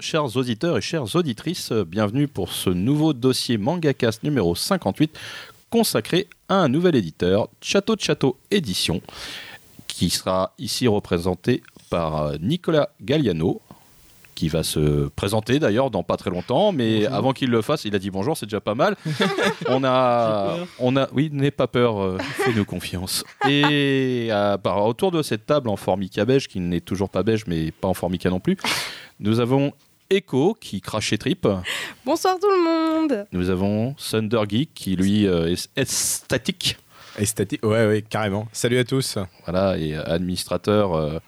chers auditeurs et chères auditrices. Bienvenue pour ce nouveau dossier MangaCast numéro 58 consacré à un nouvel éditeur, Château de Château Édition, qui sera ici représenté par euh, Nicolas Galliano, qui va se présenter d'ailleurs dans pas très longtemps, mais avant qu'il le fasse, il a dit bonjour, c'est déjà pas mal. on a, on a, oui, n'aie pas peur, euh, fais-nous confiance. Et euh, par, autour de cette table en formica beige, qui n'est toujours pas beige, mais pas en formica non plus, nous avons Echo qui crache trip. Bonsoir tout le monde. Nous avons Thunder Geek qui lui euh, est statique. Statique, ouais, ouais, carrément. Salut à tous. Voilà, et administrateur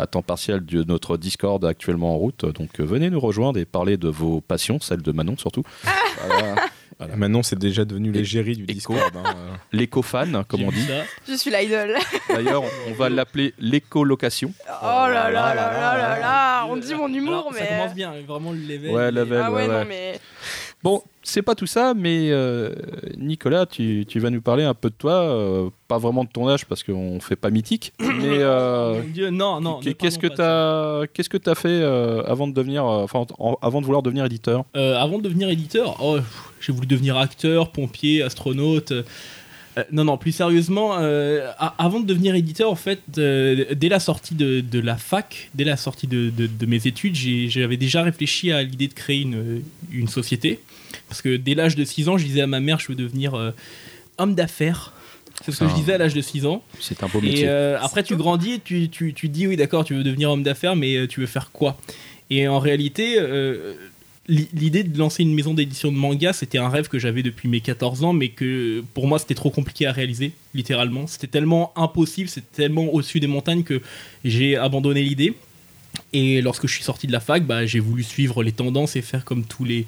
à temps partiel de notre Discord actuellement en route. Donc euh, venez nous rejoindre et parler de vos passions, celle de Manon surtout. Manon, c'est déjà devenu l'égérie du Discord. Hein, euh. L'éco-fan, comme on dit. Je suis l'idole. D'ailleurs, on va l'appeler l'éco-location. Oh là là là là là là On dit mon humour, mais. Ça commence bien, vraiment le level. Ouais, level, ah ouais, ouais, Non, mais... Bon, c'est pas tout ça, mais euh, Nicolas, tu, tu, vas nous parler un peu de toi, euh, pas vraiment de ton âge parce qu'on fait pas mythique, mais euh, Dieu, non, non. Qu'est-ce que tu as, qu'est-ce que fait avant de devenir, enfin, avant de vouloir devenir éditeur? Avant de devenir éditeur, oh, j'ai voulu devenir acteur, pompier, astronaute. non, non, plus sérieusement, avant de devenir éditeur, en fait, dès la sortie de, de, la fac, dès la sortie de, de, de mes études, j'avais déjà réfléchi à l'idée de créer une, une société. Parce que dès l'âge de 6 ans, je disais à ma mère, je veux devenir euh, homme d'affaires. C'est ce que je disais à l'âge de 6 ans. C'est un beau métier. Et euh, après, tu grandis et tu, tu, tu dis, oui, d'accord, tu veux devenir homme d'affaires, mais euh, tu veux faire quoi? Et en réalité, l'idée de lancer une maison d'édition de manga, c'était un rêve que j'avais depuis mes 14 ans, mais que pour moi, c'était trop compliqué à réaliser, littéralement. C'était tellement impossible, c'était tellement au-dessus des montagnes que j'ai abandonné l'idée. Et lorsque je suis sorti de la fac, bah, j'ai voulu suivre les tendances et faire comme tous les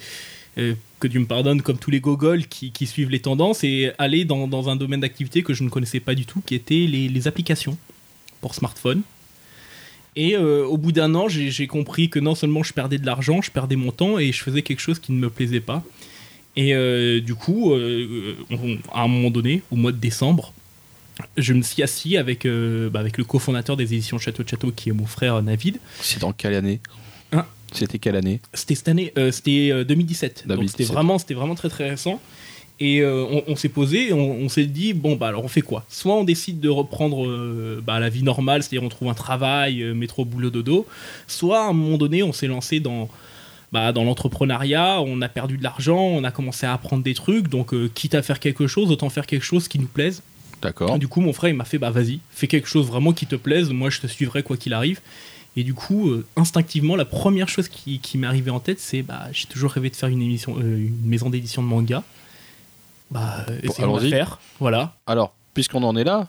euh, que Dieu me pardonne, comme tous les gogols qui, suivent les tendances, et aller dans, un domaine d'activité que je ne connaissais pas du tout, qui était les, applications pour smartphone. Et euh, au bout d'un an, j'ai compris que non seulement je perdais de l'argent, je perdais mon temps et je faisais quelque chose qui ne me plaisait pas. Et euh, du coup, à un moment donné, au mois de décembre, je me suis assis avec, bah, avec le cofondateur des éditions Château de Château, qui est mon frère Navid. C'est dans quelle année? C'était quelle année C'était cette année, euh, c'était 2017. Euh, Donc c'était vraiment, c'était vraiment très très récent. Et euh, on, s'est posé, on, s'est dit bon bah alors on fait quoi? Soit on décide de reprendre bah, la vie normale, c'est-à-dire on trouve un travail, métro boulot dodo. Soit à un moment donné on s'est lancé dans bah, dans l'entrepreneuriat, on a perdu de l'argent, on a commencé à apprendre des trucs, donc quitte à faire quelque chose, autant faire quelque chose qui nous plaise. D'accord. Du coup, mon frère, il m'a fait, bah vas-y, fais quelque chose vraiment qui te plaise, moi je te suivrai quoi qu'il arrive. Et du coup, euh, instinctivement, la première chose qui, m'est arrivée en tête, c'est bah, j'ai toujours rêvé de faire une, émission, euh, une maison d'édition de manga. Bah, essayons de faire. Voilà. Alors, puisqu'on en est là,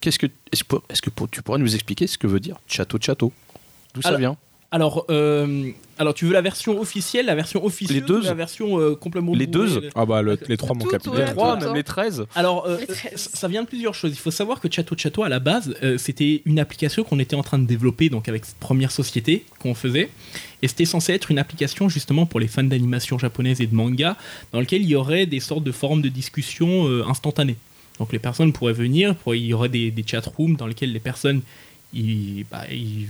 qu'est-ce que, est-ce que, tu pourrais nous expliquer ce que veut dire château de château? D'où ça vient? Alors, euh, alors, tu veux la version officielle, la version officieuse, les deux, la version euh, complètement Les deux Ah bah les trois, mon capitaine. Les trois, même les 13. Alors, euh, ça vient de plusieurs choses. Il faut savoir que Château Château, à la base, c'était une application qu'on était en train de développer donc avec cette première société qu'on faisait. Et c'était censé être une application justement pour les fans d'animation japonaise et de manga, dans lequel il y aurait des sortes de forums de discussion instantanées. Donc les personnes pourraient venir, il y aurait des, des chat rooms dans lesquels les personnes ils, bah, ils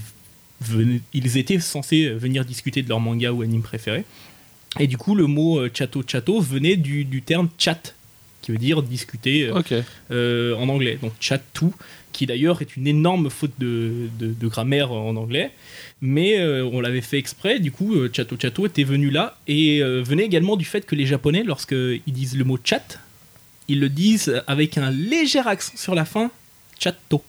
ils étaient censés venir discuter de leur manga ou anime préféré. Et du coup, le mot euh, chato chato venait du, terme chat, qui veut dire discuter euh, euh, en anglais. Donc chat tout, qui d'ailleurs est une énorme faute de, grammaire en anglais. Mais on l'avait fait exprès, du coup, chato chato était venu là. Et venait également du fait que les Japonais, lorsqu'ils disent le mot chat, ils le disent avec un léger accent sur la fin, chato.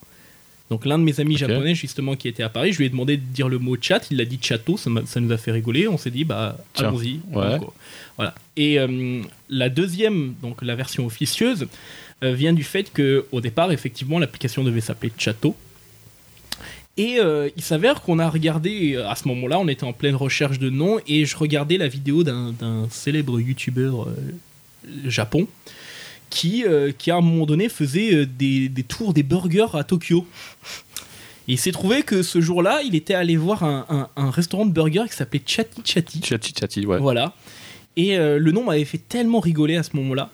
Donc l'un de mes amis japonais justement qui était à Paris, je lui ai demandé de dire le mot chat, il a dit château, ça, nous a fait rigoler, on s'est dit bah allons-y. Voilà. Et euh, la deuxième, donc la version officieuse, euh, vient du fait que au départ effectivement l'application devait s'appeler Château. Et euh, il s'avère qu'on a regardé, à ce moment-là, on était en pleine recherche de noms, et je regardais la vidéo d'un célèbre youtubeur japon qui, euh, qui à un moment donné faisait euh, des, des, tours des burgers à Tokyo. Et il s'est trouvé que ce jour-là, il était allé voir un, un, restaurant de burgers qui s'appelait Chatty Chatty. Chatty Chatty, ouais. Voilà. Et euh, le nom m'avait fait tellement rigoler à ce moment-là.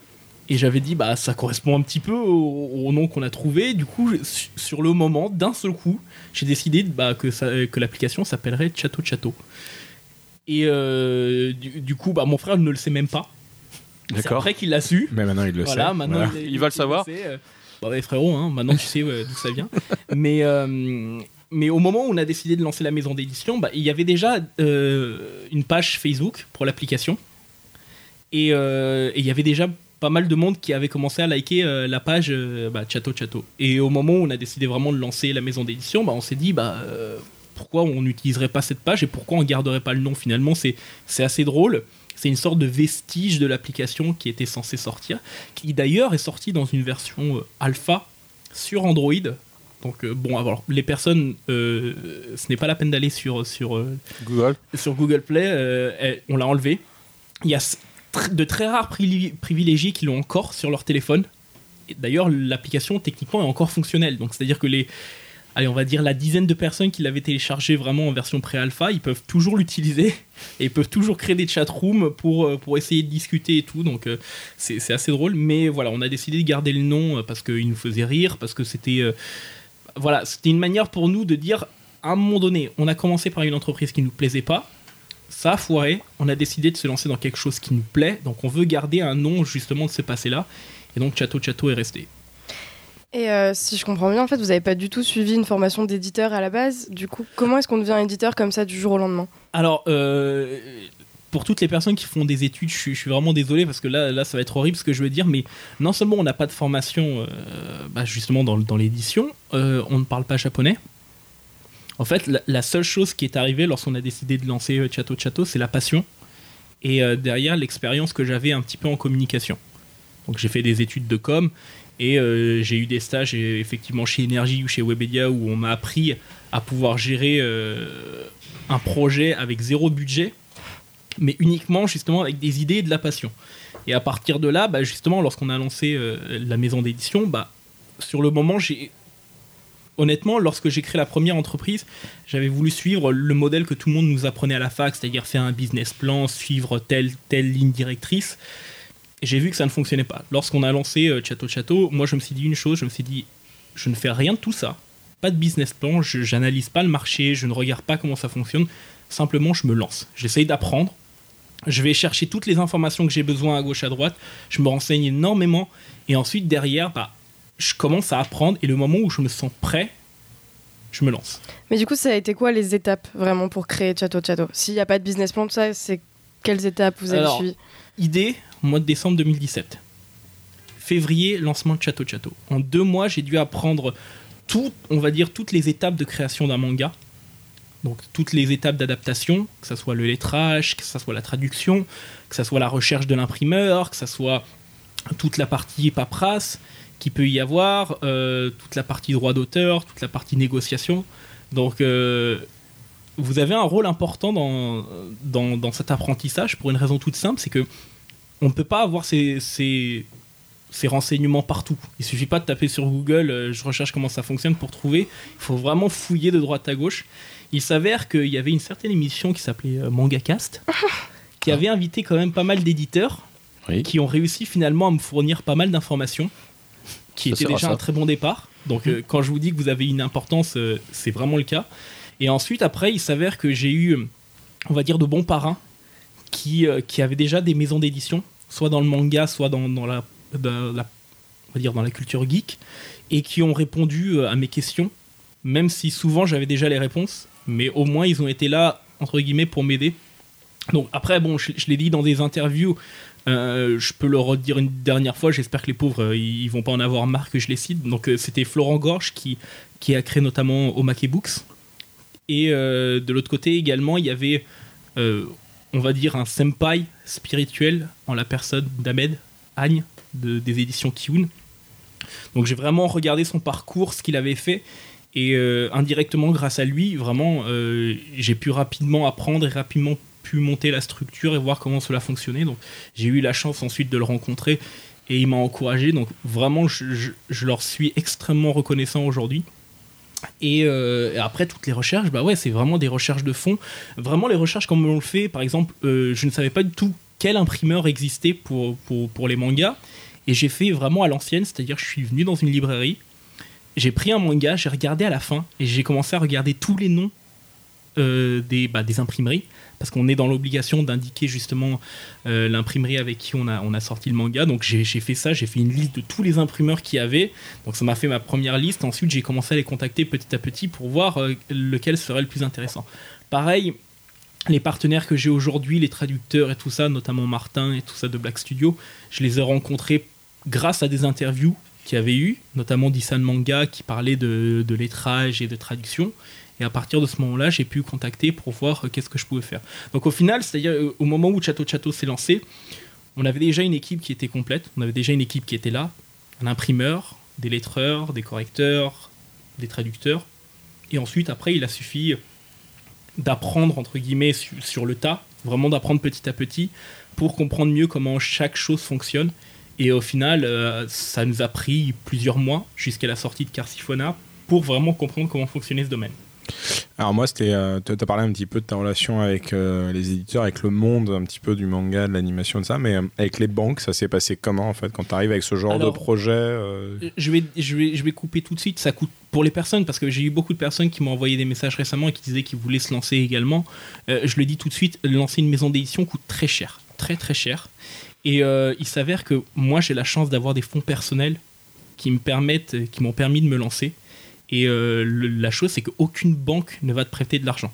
Et j'avais dit, bah ça correspond un petit peu au, nom qu'on a trouvé. Du coup, sur le moment, d'un seul coup, j'ai décidé bah, que, que l'application s'appellerait Chateau Chateau. Et euh, du, du coup, bah, mon frère ne le sait même pas. C'est D'accord. après qu'il l'a su. Mais maintenant, il le Voilà, sait. maintenant Voilà. il, Il va le savoir. sait, euh, Bah ouais, frérot, hein, maintenant tu sais euh, d'où ça vient. mais, euh, mais au moment où on a décidé de lancer la maison d'édition, bah, il y avait déjà euh, une page Facebook pour l'application. Et, euh, et il y avait déjà pas mal de monde qui avait commencé à liker euh, la page euh, bah, Chato Chato. Et au moment où on a décidé vraiment de lancer la maison d'édition, bah, on s'est dit bah, euh, pourquoi on n'utiliserait pas cette page et pourquoi on garderait pas le nom finalement. C'est c'est assez drôle. C'est une sorte de vestige de l'application qui était censée sortir, qui d'ailleurs est sortie dans une version euh, alpha sur Android. Donc euh, bon, alors les personnes, euh, ce n'est pas la peine d'aller sur, sur, Google. sur Google Play, euh, on l'a enlevé. Il y a de très rares privilégiés qui l'ont encore sur leur téléphone. D'ailleurs, l'application techniquement est encore fonctionnelle. Donc, c'est-à-dire que les, allez, on va dire la dizaine de personnes qui l'avaient téléchargé vraiment en version pré-alpha, ils peuvent toujours l'utiliser et ils peuvent toujours créer des chatrooms pour, euh, pour essayer de discuter et tout. Donc, euh, c'est assez drôle. Mais voilà, on a décidé de garder le nom euh, parce qu'il nous faisait rire, parce que c'était, voilà, c'était une manière pour nous de dire, à un moment donné, on a commencé par une entreprise qui nous plaisait pas ça a foiré. On a décidé de se lancer dans quelque chose qui nous plaît. Donc on veut garder un nom justement de ce passé-là. Et donc Chateau Chateau est resté. Et euh, si je comprends bien, en fait, vous n'avez pas du tout suivi une formation d'éditeur à la base. Du coup, comment est-ce qu'on devient éditeur comme ça du jour au lendemain? Alors, euh, pour toutes les personnes qui font des études, je suis, vraiment désolé parce que là, là, ça va être horrible ce que je veux dire. Mais non seulement on n'a pas de formation euh, bah, justement dans, dans l'édition, on ne parle pas japonais. En fait, la, la seule chose qui est arrivée lorsqu'on a décidé de lancer Chateau Chateau, c'est la passion. Et derrière, l'expérience que j'avais un petit peu en communication. Donc j'ai fait des études de com et euh, j'ai eu des stages effectivement chez Energy ou chez Webedia où on m'a appris à pouvoir gérer euh, un projet avec zéro budget, mais uniquement justement avec des idées et de la passion. Et à partir de là, bah, justement, lorsqu'on a lancé euh, la maison d'édition, bah, sur le moment, honnêtement, lorsque j'ai créé la première entreprise, j'avais voulu suivre le modèle que tout le monde nous apprenait à la fac, c'est-à-dire faire un business plan, suivre telle, telle ligne directrice. Et J'ai vu que ça ne fonctionnait pas. Lorsqu'on a lancé euh, Chateau Chateau, moi je me suis dit une chose, je me suis dit, je ne fais rien de tout ça. Pas de business plan, je j'analyse pas le marché, je ne regarde pas comment ça fonctionne. Simplement, je me lance. J'essaye d'apprendre. Je vais chercher toutes les informations que j'ai besoin à gauche, à droite. Je me renseigne énormément. Et ensuite, derrière, bah, je commence à apprendre. Et le moment où je me sens prêt, je me lance. Mais du coup, ça a été quoi les étapes vraiment pour créer Chateau Chateau? S'il n'y a pas de business plan, tout ça, c'est quelles étapes vous avez suivies? Idée, mois de décembre 2017. Février, lancement de Chateau Chateau. En deux mois, j'ai dû apprendre tout, on va dire, toutes les étapes de création d'un manga. Donc toutes les étapes d'adaptation, que ce soit le lettrage, que ce soit la traduction, que ce soit la recherche de l'imprimeur, que ce soit toute la partie paperasse qui peut y avoir, euh, toute la partie droit d'auteur, toute la partie négociation. Donc euh, vous avez un rôle important dans, dans, dans cet apprentissage pour une raison toute simple, c'est que on ne peut pas avoir ces, ces, ces renseignements partout. Il suffit pas de taper sur Google, euh, je recherche comment ça fonctionne pour trouver. Il faut vraiment fouiller de droite à gauche. Il s'avère qu'il y avait une certaine émission qui s'appelait euh, MangaCast, qui avait invité quand même pas mal d'éditeurs Oui. qui ont réussi finalement à me fournir pas mal d'informations, qui Ça était déjà ça. un très bon départ. Donc euh, quand je vous dis que vous avez une importance, c'est vraiment le cas. Et ensuite, après, il s'avère que j'ai eu, on va dire, de bons parrains qui, euh, qui avaient déjà des maisons d'édition, soit dans le manga, soit dans, dans la, on va dire dans la culture geek, et qui ont répondu euh, à mes questions, même si souvent j'avais déjà les réponses, mais au moins ils ont été là, entre guillemets, pour m'aider. Donc après, bon, je, l'ai dit dans des interviews, euh, je peux le redire une dernière fois, j'espère que les pauvres, euh, ils vont pas en avoir marre que je les cite. Donc c'était Florent Gorge qui, qui a créé notamment Omake Books. Et euh, de l'autre côté également, il y avait, euh, on va dire, un senpai spirituel en la personne d'Ahmed Agne de- des éditions Kiun. Donc j'ai vraiment regardé son parcours, ce qu'il avait fait. Et euh, indirectement, grâce à lui, vraiment, j'ai pu rapidement apprendre et rapidement pu monter la structure et voir comment cela fonctionnait. Donc j'ai eu la chance ensuite de le rencontrer et il m'a encouragé. Donc vraiment, je leur suis extrêmement reconnaissant aujourd'hui. Et, euh, et après, toutes les recherches, bah ouais, c'est vraiment des recherches de fond. Vraiment, les recherches comme on le fait, par exemple, euh, je ne savais pas du tout quel imprimeur existait pour, pour, pour les mangas. Et j'ai fait vraiment à l'ancienne, c'est-à-dire je suis venu dans une librairie, j'ai pris un manga, j'ai regardé à la fin et j'ai commencé à regarder tous les noms des, bah, des imprimeries, parce qu'on est dans l'obligation d'indiquer justement euh, l'imprimerie avec qui on a, on a sorti le manga. Donc j'ai j'ai fait ça, j'ai fait une liste de tous les imprimeurs qu'il y avait. Donc ça m'a fait ma première liste. Ensuite, j'ai commencé à les contacter petit à petit pour voir euh, lequel serait le plus intéressant. Pareil, les partenaires que j'ai aujourd'hui, les traducteurs et tout ça, notamment Martin et tout ça de Black Studio, je les ai rencontrés grâce à des interviews qu'il y avait eu, notamment d'Issan Manga qui parlait de, de lettrage et de traduction. Et à partir de ce moment-là, j'ai pu contacter pour voir euh, qu'est-ce que je pouvais faire. Donc au final, c'est-à-dire euh, au moment où Chateau Chateau s'est lancé, on avait déjà une équipe qui était complète, on avait déjà une équipe qui était là, un imprimeur, des lettreurs, des correcteurs, des traducteurs. Et ensuite, après, il a suffi d'apprendre, entre guillemets, su- sur le tas, vraiment d'apprendre petit à petit pour comprendre mieux comment chaque chose fonctionne. Et au final, euh, ça nous a pris plusieurs mois jusqu'à la sortie de Carsifona pour vraiment comprendre comment fonctionnait ce domaine. Alors moi, c'était, euh, tu as parlé un petit peu de ta relation avec euh, les éditeurs, avec le monde un petit peu du manga, de l'animation, de ça, mais euh, avec les banques, ça s'est passé comment en fait quand tu arrives avec ce genre Alors, de projet Je vais, je, vais, je vais couper tout de suite. Ça coûte pour les personnes, parce que j'ai eu beaucoup de personnes qui m'ont envoyé des messages récemment et qui disaient qu'ils voulaient se lancer également. Je le dis tout de suite, lancer une maison d'édition coûte très cher. Très très cher. Et il s'avère que moi j'ai la chance d'avoir des fonds personnels qui me permettent, qui m'ont permis de me lancer. Et euh, le- la chose, c'est qu'aucune banque ne va te prêter de l'argent.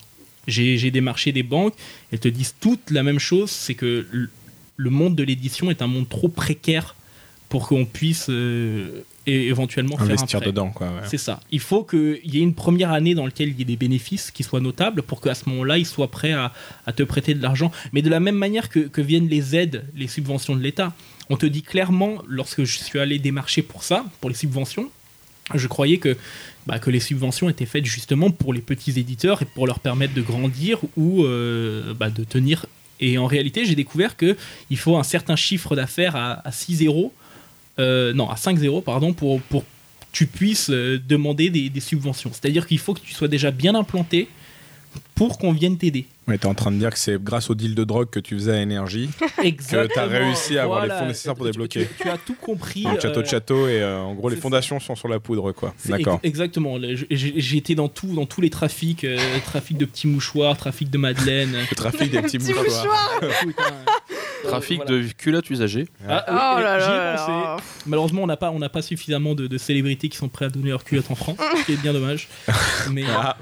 J'ai démarché des banques, elles te disent toutes la même chose, c'est que le- monde de l'édition est un monde trop précaire pour qu'on puisse euh, éventuellement faire un investir prêt. dedans ouais. C'est ça. Il faut qu'il y ait une première année dans laquelle il y ait des bénéfices qui soient notables pour qu'à ce moment-là, ils soient prêts à, à te prêter de l'argent. Mais de la même manière que, que viennent les aides, les subventions de l'État. On te dit clairement, lorsque je suis allé démarcher pour ça, pour les subventions, je croyais que, bah, que les subventions étaient faites justement pour les petits éditeurs et pour leur permettre de grandir ou euh, bah, de tenir. Et en réalité, j'ai découvert que il faut un certain chiffre d'affaires à, à 6 zéros, euh, non, à 5 zéros, pardon, pour, pour que tu puisses euh, demander des subventions. C'est-à-dire qu'il faut que tu sois déjà bien implanté pour qu'on vienne t'aider. Mais t'es en train de dire que c'est grâce au deal de drogue que tu faisais à Énergie, Exactement. t'as réussi à avoir les fonds nécessaires pour débloquer. Tu, tu as tout compris. donc château de euh, château, et euh, en gros les fondations sont sur la poudre quoi. D'accord. ex- exactement. J'ai été dans tout, dans tous les trafics, euh, trafic de petits mouchoirs, trafic de madeleine. Le trafic des petits Petit mouchoirs. Trafic voilà. de culottes usagées. Ah, Oh oui, là là pensé. là. Malheureusement, on n'a pas, on n'a pas suffisamment de, de célébrités qui sont prêts à donner leur culotte en France, ce qui est bien dommage. Mais euh, Ah,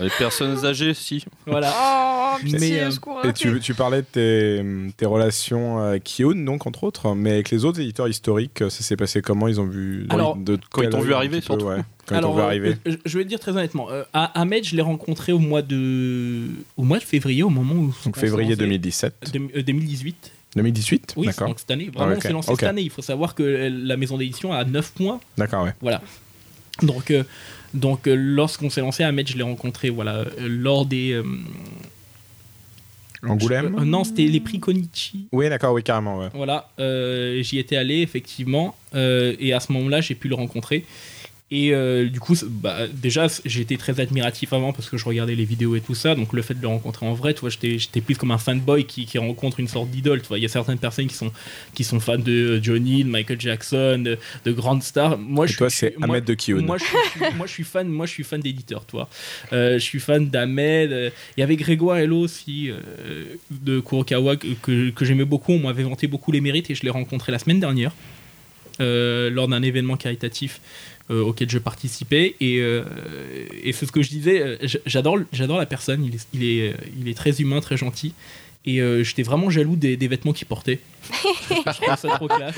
Les personnes âgées, si. Voilà. Oh, pitié, Mais, euh, et tu, tu parlais de tes, tes relations avec Kiyun, donc entre autres, mais avec les autres éditeurs historiques, ça s'est passé comment? Ils ont vu Alors, de quand ils t'ont vu arriver, petit peu, surtout. ouais. Quand Alors, ils t'ont vu euh, arriver. euh, je vais te dire très honnêtement, euh, à Ahmed, je l'ai rencontré au mois de, au mois de février, au moment où. Donc on février s'est lancé. 2017. Deux- euh, 2018. 2018 Oui, D'accord. donc cette année. Vraiment, Ah, ok. on s'est lancé cette année. Il faut savoir que euh, la maison d'édition a 9 mois D'accord, ouais. Voilà. Donc, euh, donc euh, lorsqu'on s'est lancé, Ahmed, je l'ai rencontré voilà, euh, lors des. euh, Angoulême euh, Non, c'était les prix Konichi. Oui, d'accord, oui, carrément, ouais. Voilà, euh, j'y étais allé effectivement, euh, et à ce moment-là, j'ai pu le rencontrer. Et euh, du coup, bah, déjà, j'étais très admiratif avant parce que je regardais les vidéos et tout ça. Donc, le fait de le rencontrer en vrai, tu vois, j'étais plus comme un fanboy qui, qui rencontre une sorte d'idole. Tu vois, il y a certaines personnes qui sont, qui sont fans de euh, Johnny, de Michael Jackson, de, de grandes stars. Moi, Et je toi, c'est Ahmed de Kiyun. moi je, suis, je suis- moi, je suis fan, moi, je suis fan d'éditeur, toi. Euh, je suis fan d'Ahmed. euh, Il y avait Grégoire Hello aussi euh, de Kurokawa que, que, j'aimais beaucoup. On m'avait vanté beaucoup les mérites et je l'ai rencontré la semaine dernière lors d'un événement caritatif auquel je participais. Et, euh, et c'est ce que je disais. euh, J'adore, la personne. Euh, il est très humain, très gentil. Et euh, j'étais vraiment jaloux des, des vêtements qu'il portait. je trouve ça trop classe.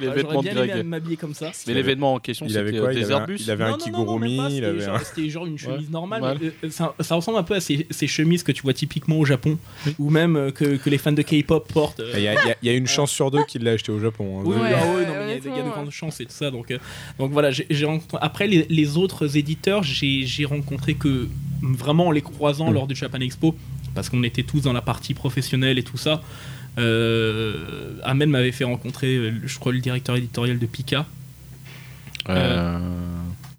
Les Ah, vêtements bien aimé m'habiller comme ça. Mais l'événement en question, Il avait c'était quoi? euh, il des avait, un, Airbus? il avait un Non, kigurumi, c'était avait genre- un... C'était genre une chemise normale. Ouais. mais, euh, ça, ça ressemble un peu à ces, ces chemises que tu vois typiquement au Japon, ou même euh, que, que les fans de K-pop portent. euh. Il y, a, y y une chance sur deux qu'il l'a acheté au Japon. hein. Oui, Ouais, ah ouais, ouais, non, mais il y a- il y, a de grandes chances et tout ça. Donc, euh, donc voilà, j'ai j'ai rencontré. Après, les, les autres éditeurs, j'ai j'ai rencontré que vraiment en les croisant Mm. lors du Japan Expo, parce qu'on était tous dans la partie professionnelle et tout ça. Euh, Ahmed m'avait fait rencontrer, euh, je crois, le directeur éditorial de Pika. Euh,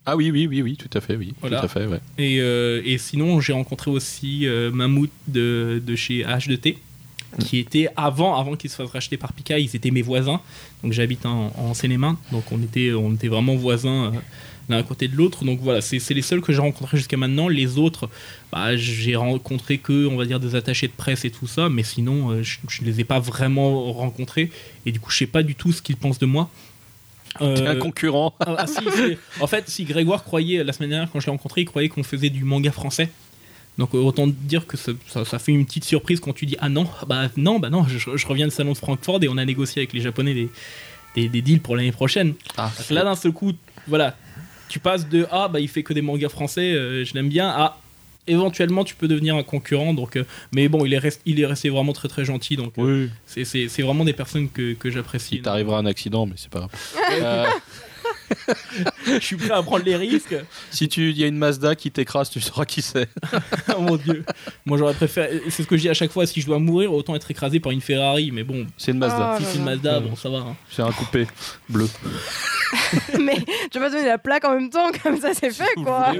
Ah oui, oui, oui, oui, tout à fait, oui. Voilà. Tout à fait, ouais. Et, euh, et sinon, j'ai rencontré aussi euh, Mammouth de, de chez H2T, qui était avant, avant qu'ils se fassent racheter par Pika, ils étaient mes voisins. Donc j'habite en, en Seine-et-Marne, donc on était, on était vraiment voisins l'un à côté de l'autre. Donc voilà, c'est les seuls que j'ai rencontrés jusqu'à maintenant. Les autres, bah, j'ai rencontré que, on va dire, des attachés de presse et tout ça, mais sinon, euh, je, je les ai pas vraiment rencontrés. Et du coup, je sais pas du tout ce qu'ils pensent de moi. Euh, un concurrent. ah, ah, si, en fait, si Grégoire croyait, la semaine dernière, quand je l'ai rencontré, il croyait qu'on faisait du manga français. Donc euh, autant dire que ça, ça- ça fait une petite surprise quand tu dis ah non bah non bah non je, je reviens de salon de Francfort et on a négocié avec les japonais des, des, des deals pour l'année prochaine Ah, là d'un seul coup voilà tu passes de ah bah il fait que des mangas français euh, je l'aime bien à éventuellement tu peux devenir un concurrent donc euh, mais bon il est, rest- il est resté vraiment très très gentil donc euh, oui. c'est- vraiment des personnes que, que j'apprécie Il t'arrivera un accident, mais c'est pas grave. Je suis prêt à prendre les risques si tu il y a une Mazda qui t'écrase, tu sauras qui c'est. oh mon dieu. Moi j'aurais préféré. C'est ce que je dis à chaque fois. Si je dois mourir, autant être écrasé par une Ferrari. Mais bon, C'est une Mazda. Ah. si c'est une. Mazda, bon ça va. hein. C'est un coupé bleu. mais je vais pas donner la plaque en même temps, comme ça c'est fait quoi.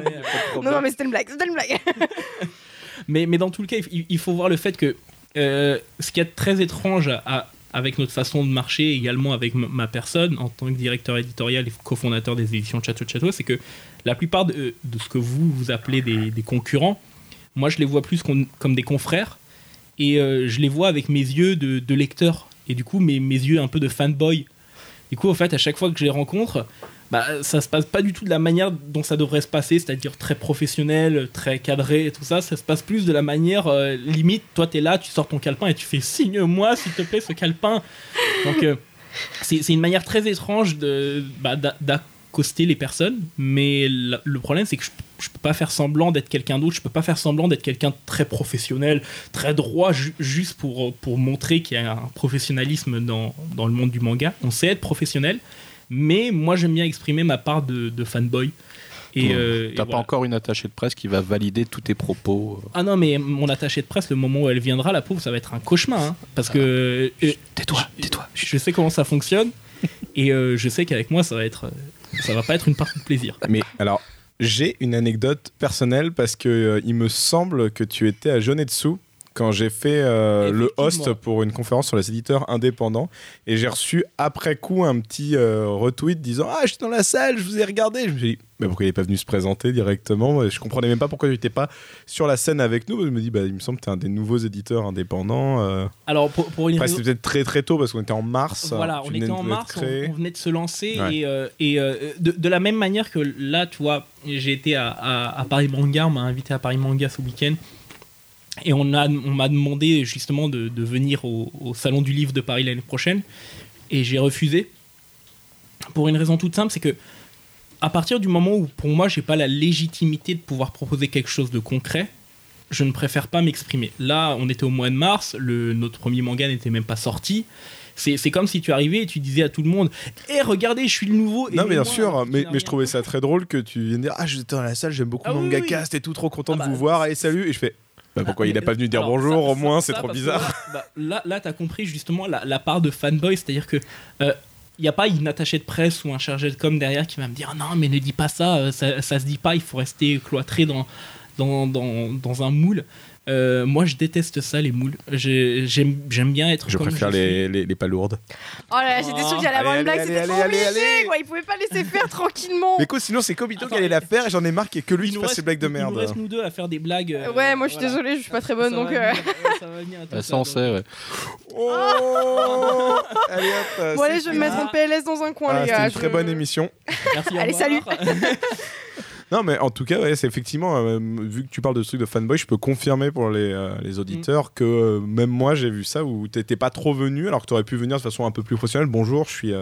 Non, non, mais c'était une blague, c'était une blague. Mais, mais dans tout le cas, il, il faut voir le fait que euh, ce qui est très étrange à- avec notre façon de marcher, également avec ma personne en tant que directeur éditorial et cofondateur des éditions Château Château, c'est que la plupart de, ce que vous vous appelez des, concurrents, moi je les vois plus comme des confrères et euh, je les vois avec mes yeux de, lecteur et du coup mes yeux un peu de fanboy. Du coup, en fait, à chaque fois que je les rencontre, bah, ça se passe pas du tout de la manière dont ça devrait se passer, c'est-à-dire très professionnel, très cadré et tout ça. Ça se passe plus de la manière euh, limite. Toi, t'es là, tu sors ton calepin et tu fais signe-moi, s'il te plaît, ce calepin. Donc, euh, c'est une manière très étrange de bah, d'a- d'accoster les personnes, mais le problème, c'est que je, je peux pas faire semblant d'être quelqu'un d'autre. Je peux pas faire semblant d'être quelqu'un de très professionnel, très droit, ju- juste pour, pour montrer qu'il y a un professionnalisme dans, dans le monde du manga. On sait être professionnel, mais moi j'aime bien exprimer ma part de, de fanboy. Et, Ouais. euh, et T'as pas voilà. encore une attachée de presse qui va valider tous tes propos. euh. Ah non, mais mon attachée de presse, le moment où elle viendra, la pauvre, ça va être un cauchemar. hein, parce que euh, Tais-toi, je- tais-toi. je sais comment ça fonctionne. et euh, je sais qu'avec moi, ça va être. ça va pas être une partie de plaisir. Mais alors, j'ai une anecdote personnelle parce que euh, il me semble que tu étais à Jonetsu quand j'ai fait euh, le host pour une conférence sur les éditeurs indépendants et j'ai reçu après coup un petit euh, retweet disant ah j'étais dans la salle je vous ai regardé. Je me suis dit mais pourquoi il est pas venu se présenter directement? Je comprenais même pas pourquoi il était pas sur la scène avec nous. Je me dis bah il me semble que tu es un des nouveaux éditeurs indépendants euh. Alors, pour, pour une après raison- c'était peut-être très très tôt parce qu'on était en mars Voilà, tu on était en mars, on, venait de se lancer Ouais. et, et de, de la même manière que là, tu vois, j'ai été à, à- à Paris Manga, on m'a invité à Paris Manga ce week-end et on a- on m'a demandé justement de, de venir au, au salon du livre de Paris l'année prochaine et j'ai refusé pour une raison toute simple, c'est que à partir du moment où pour moi j'ai pas la légitimité de pouvoir proposer quelque chose de concret, je ne préfère pas m'exprimer. Là, on était au mois de mars, le, notre premier manga n'était même pas sorti. C'est c'est comme si tu arrivais et tu disais à tout le monde Eh, regardez, je suis le nouveau. Non, mais bien sûr, mais, je trouvais ça très drôle que tu viennes dire Ah, j'étais dans la salle, j'aime beaucoup Ah oui, Manga oui. Cast et tout, trop content Ah de bah, vous voir, allez, salut. Et je fais Bah, pourquoi il a pas venu dire bonjour ça- au moins, c'est trop bizarre. Là, bah, là, là, t'as compris justement la, la part de fanboy, c'est-à-dire que il n'y a pas une attachée de presse ou un chargé de com derrière qui va me dire Ah non, mais ne dis pas ça, euh, ça, ça se dit pas, il faut rester cloîtré dans, dans, dans, dans un moule. Euh, moi, je déteste ça, les moules. J'ai- J'aime j'aime bien être Je comme préfère je suis. les, les, les palourdes. Oh là là, j'étais sûre qu'il allait avoir une blague, c'était allez, trop allez, obligé allez. quoi. Il pouvait pas laisser faire tranquillement. Mais écoute, sinon c'est Kobito qui allait la faire et j'en ai marre qu'il que lui Il qui fasse reste- ces blagues de Il nous merde. reste nous deux à faire des blagues. euh, ouais, moi je suis voilà. désolée, je suis pas très bonne Ça donc. va euh, venir, ça va venir, ça, ça, on donc- sait, ouais. Oh Allez hop Bon, allez, je vais me mettre en PLS dans un coin, Ah, les C'était gars. une très bonne émission. Merci, Allez, revoir. Non, mais en tout cas, ouais, c'est effectivement, euh, vu que tu parles de ce truc de fanboy, je peux confirmer pour les, euh, les auditeurs que euh, même moi j'ai vu ça où t'étais pas trop venu alors que t'aurais pu venir de façon un peu plus professionnelle. Bonjour, je suis.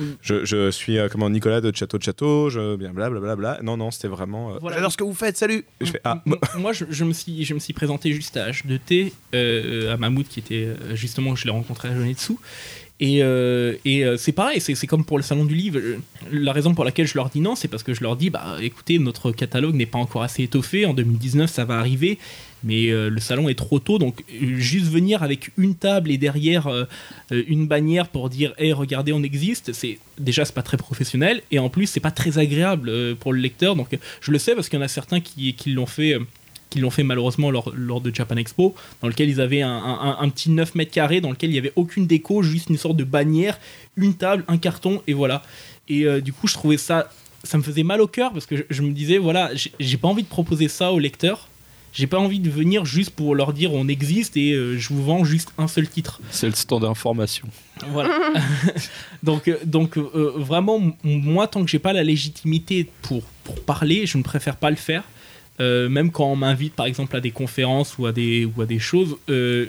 Mm. Je, je suis comment Nicolas de Château de Château, je bien blablabla. Bla, non non, c'était vraiment. Voilà. J'adore ce que vous faites, salut. Et je fais ah. Moi, je, je me suis, je me suis présenté juste à H2T, euh, à Mahmoud, qui était justement, je l'ai rencontré à Jonetsu. Et, euh, euh, c'est pareil, c'est comme pour le salon du livre. La raison pour laquelle je leur dis non, c'est parce que je leur dis bah écoutez, notre catalogue n'est pas encore assez étoffé. En 2019, ça va arriver, mais euh, le salon est trop tôt. Donc, juste venir avec une table et derrière une bannière pour dire hé, regardez, on existe, c'est déjà, c'est pas très professionnel. Et en plus, c'est pas très agréable pour le lecteur. Donc, je le sais parce qu'il y en a certains qui l'ont fait. Euh, qui l'ont fait malheureusement lors, lors de Japan Expo, dans lequel ils avaient un, un- un petit 9 mètres carrés, dans lequel il n'y avait aucune déco, juste une sorte de bannière, une table, un carton, et voilà. Et euh, du coup, je trouvais ça ça me faisait mal au cœur parce que je, je me disais, voilà, j'ai- pas envie de proposer ça aux lecteurs. J'ai pas envie de venir juste pour leur dire on existe et euh, je vous vends juste un seul titre. C'est le stand d'information. Voilà. donc, euh, donc euh, vraiment, moi, tant que j'ai pas la légitimité pour, pour parler, je ne préfère pas le faire. Euh, même quand on m'invite, par exemple, à des conférences ou à des, ou à des choses, euh,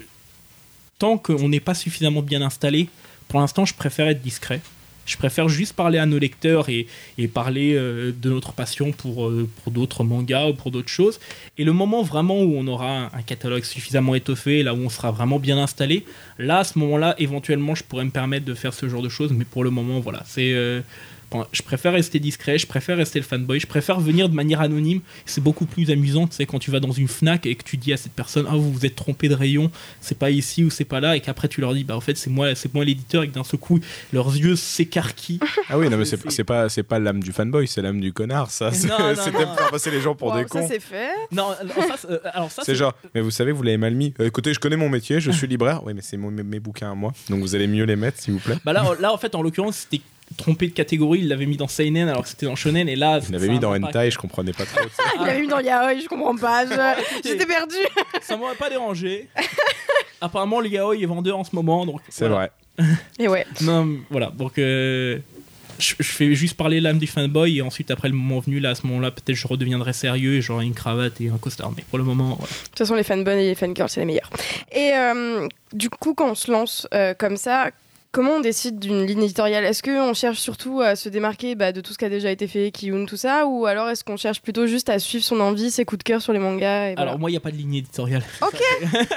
tant qu'on n'est pas suffisamment bien installé, pour l'instant, je préfère être discret. Je préfère juste parler à nos lecteurs et, et parler euh, de notre passion pour, euh, pour d'autres mangas ou pour d'autres choses. Et le moment vraiment où on aura un, un catalogue suffisamment étoffé, là où on sera vraiment bien installé, là, à ce moment-là, éventuellement, je pourrais me permettre de faire ce genre de choses. Mais pour le moment, voilà, c'est... je préfère rester discret, je préfère rester le fanboy, je préfère venir de manière anonyme. C'est beaucoup plus amusant, tu sais, quand tu vas dans une Fnac et que tu dis à cette personne, ah, vous vous êtes trompé de rayon, c'est pas ici ou c'est pas là, et qu'après tu leur dis, bah, en fait, c'est moi, c'est moi l'éditeur, et que d'un seul coup, leurs yeux s'écarquillent. Ah oui, non, mais c'est pas, c'est pas l'âme du fanboy, c'est l'âme du connard, ça. C'est Non, non, c'est non. de faire passer les gens pour Wow, des ça cons. c'est fait. non, alors ça, c'est- euh, alors ça, C'est genre, mais vous savez, vous l'avez mal mis. Euh, écoutez, je connais mon métier, je suis libraire. Oui, mais c'est mes, mes bouquins à moi. Donc vous allez mieux les mettre, s'il vous plaît. Bah là, là, en fait, en l'occurrence, c'était trompé de catégorie, il l'avait mis dans Seinen alors que c'était dans Shonen, et là. L'avez ça mis dans. Hentai, je comprenais pas trop. Il avait mis dans Yaoi, je comprends pas. je- J'étais perdue. Ça m'aurait pas dérangé. Apparemment, le yaoi est vendeur en ce moment, donc. C'est voilà. vrai. Et ouais. Non, voilà, donc. euh, je, je fais juste parler l'âme du fanboy et ensuite après le moment venu là à ce moment là peut-être je redeviendrai sérieux et j'aurai une cravate et un costard mais pour le moment voilà. De toute façon, les fanboys et les fangirls, c'est les meilleurs. Et euh, du coup, quand on se lance euh, comme ça, comment on décide d'une ligne éditoriale? Est-ce qu'on cherche surtout à se démarquer bah, de tout ce qui a déjà été fait, Kiyun, tout ça Ou alors est-ce qu'on cherche plutôt juste à suivre son envie, ses coups de cœur sur les mangas et voilà? alors moi il n'y a pas de ligne éditoriale. Ok,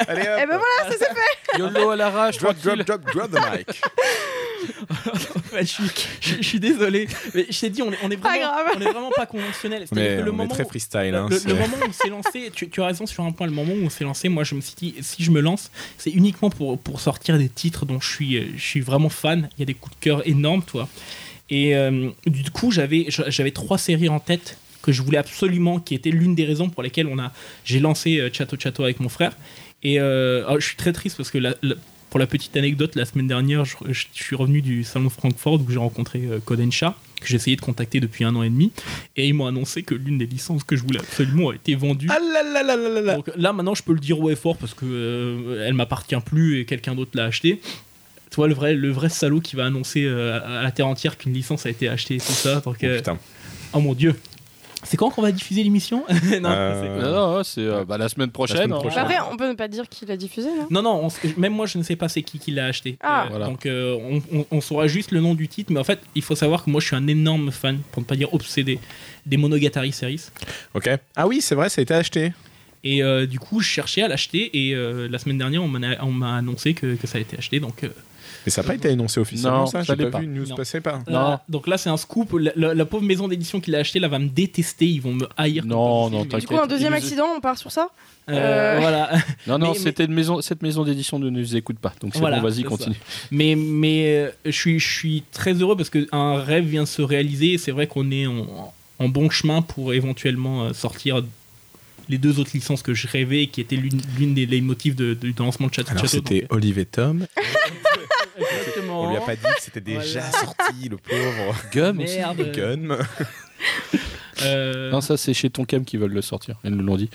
Allez, et ben voilà, ça c'est fait. YOLO à l'arrache, Drop, drop, drop, drop the mic. Je, suis, je- je suis désolé mais je t'ai dit on est, on est Pas vraiment grave. on est vraiment pas conventionnel C'est-à-dire Mais que le on est moment très où- freestyle. Hein, le, le c'est- moment où on s'est lancé, tu, tu as raison sur un point, le moment où on s'est lancé, moi je me suis dit, si je me lance, c'est uniquement pour, pour sortir des titres dont je suis, je suis vraiment fan. Il y a des coups de cœur énormes, toi. Et euh, du coup, j'avais j'avais trois séries en tête que je voulais absolument, qui étaient l'une des raisons pour lesquelles on a, j'ai lancé euh, Chateau Chateau avec mon frère. Et euh, alors, je suis très triste parce que la- la- pour la petite anecdote, la semaine dernière, je, je suis revenu du salon de Francfort où j'ai rencontré euh, Kodansha, que j'ai essayé de contacter depuis un an et demi. Et ils m'ont annoncé que l'une des licences que je voulais absolument a été vendue. Ah là là là là là là. Donc là, maintenant, je peux le dire haut et fort parce que euh, elle m'appartient plus et quelqu'un d'autre l'a acheté. Toi, le vrai, le vrai salaud qui va annoncer euh, à la terre entière qu'une licence a été achetée et tout ça. Donc, Oh, euh, putain. oh mon dieu. C'est quand qu'on va diffuser l'émission non, Euh, c'est- Non, non, c'est euh, bah, la semaine prochaine. semaine hein. prochaine. Bah Après, on peut ne pas dire qui l'a diffusé, non? Non, non, on s- même moi je ne sais pas c'est qui qui l'a acheté. Ah. Euh, Voilà. Donc euh, on, on- on saura juste le nom du titre, mais en fait il faut savoir que moi je suis un énorme fan, pour ne pas dire obsédé, des Monogatari series. Ok. Ah oui, c'est vrai, ça a été acheté. Et euh, du coup je cherchais à l'acheter et euh, la semaine dernière on m'a annoncé que, que ça a été acheté. Donc euh, Mais ça n'a pas été annoncé officiellement, Non, ça. ça J'ai pas pas. vu une news Non. passer pas. Non. Donc là, c'est un scoop. La, la- la pauvre maison d'édition qui l'a acheté, là, va me détester. Ils vont me haïr. Non, non. Du coup, un deuxième accident, on part sur ça Euh, Euh. Voilà. Non, non, Mais- c'était une maison, cette maison d'édition ne nous écoute pas. Donc c'est Voilà, bon, vas-y, c'est continue. Mais, mais euh, je, suis, je suis très heureux parce qu'un rêve vient de se réaliser. et C'est vrai qu'on est en, en bon chemin pour éventuellement sortir les deux autres licences que je rêvais et qui étaient l'une l'une des leitmotifs de, de- du lancement de Château. Alors Château, c'était donc, Olivier Tom. On lui a pas dit que c'était déjà Voilà. sorti, le pauvre. Gum aussi. Merde. Euh, Non, ça c'est chez Tonkam qui veulent le sortir. Ils nous l'ont dit.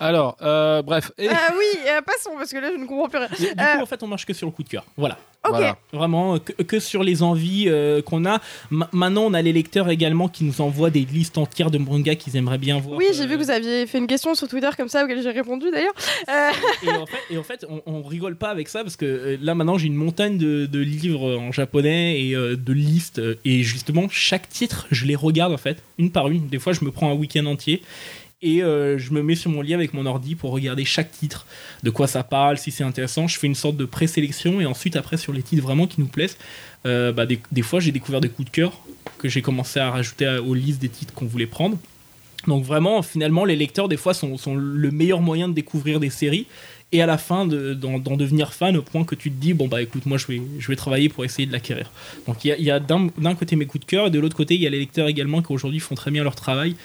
Alors, euh, bref. Et... Ah oui, euh, passons, parce que là, je ne comprends plus rien. du coup, Euh. en fait, on marche que sur le coup de cœur. Voilà. Ok. Voilà. Vraiment, que, que sur les envies euh, qu'on a. Ma- maintenant, on a les lecteurs également qui nous envoient des listes entières de mangas qu'ils aimeraient bien voir. Oui, j'ai vu que vous aviez fait une question sur Twitter comme ça, auquel j'ai répondu d'ailleurs. Euh, et en fait, et en fait on, on rigole pas avec ça parce que là maintenant j'ai une montagne de, de livres en japonais et euh, de listes et justement chaque titre je les regarde en fait une par une. Des fois je me prends un week-end entier et euh, je me mets sur mon lit avec mon ordi pour regarder chaque titre, de quoi ça parle, si c'est intéressant. Je fais une sorte de présélection et ensuite après sur les titres vraiment qui nous plaisent, euh, bah, des, fois j'ai découvert des coups de cœur que j'ai commencé à rajouter aux listes des titres qu'on voulait prendre. Donc vraiment, finalement, les lecteurs, des fois, sont le meilleur moyen de découvrir des séries et à la fin de- d'en devenir fan au point que tu te dis, bon, bah écoute, moi, je vais, je vais travailler pour essayer de l'acquérir. Donc il y a, il y a d'un d'un côté mes coups de cœur et de l'autre côté, il y a les lecteurs également qui aujourd'hui font très bien leur travail.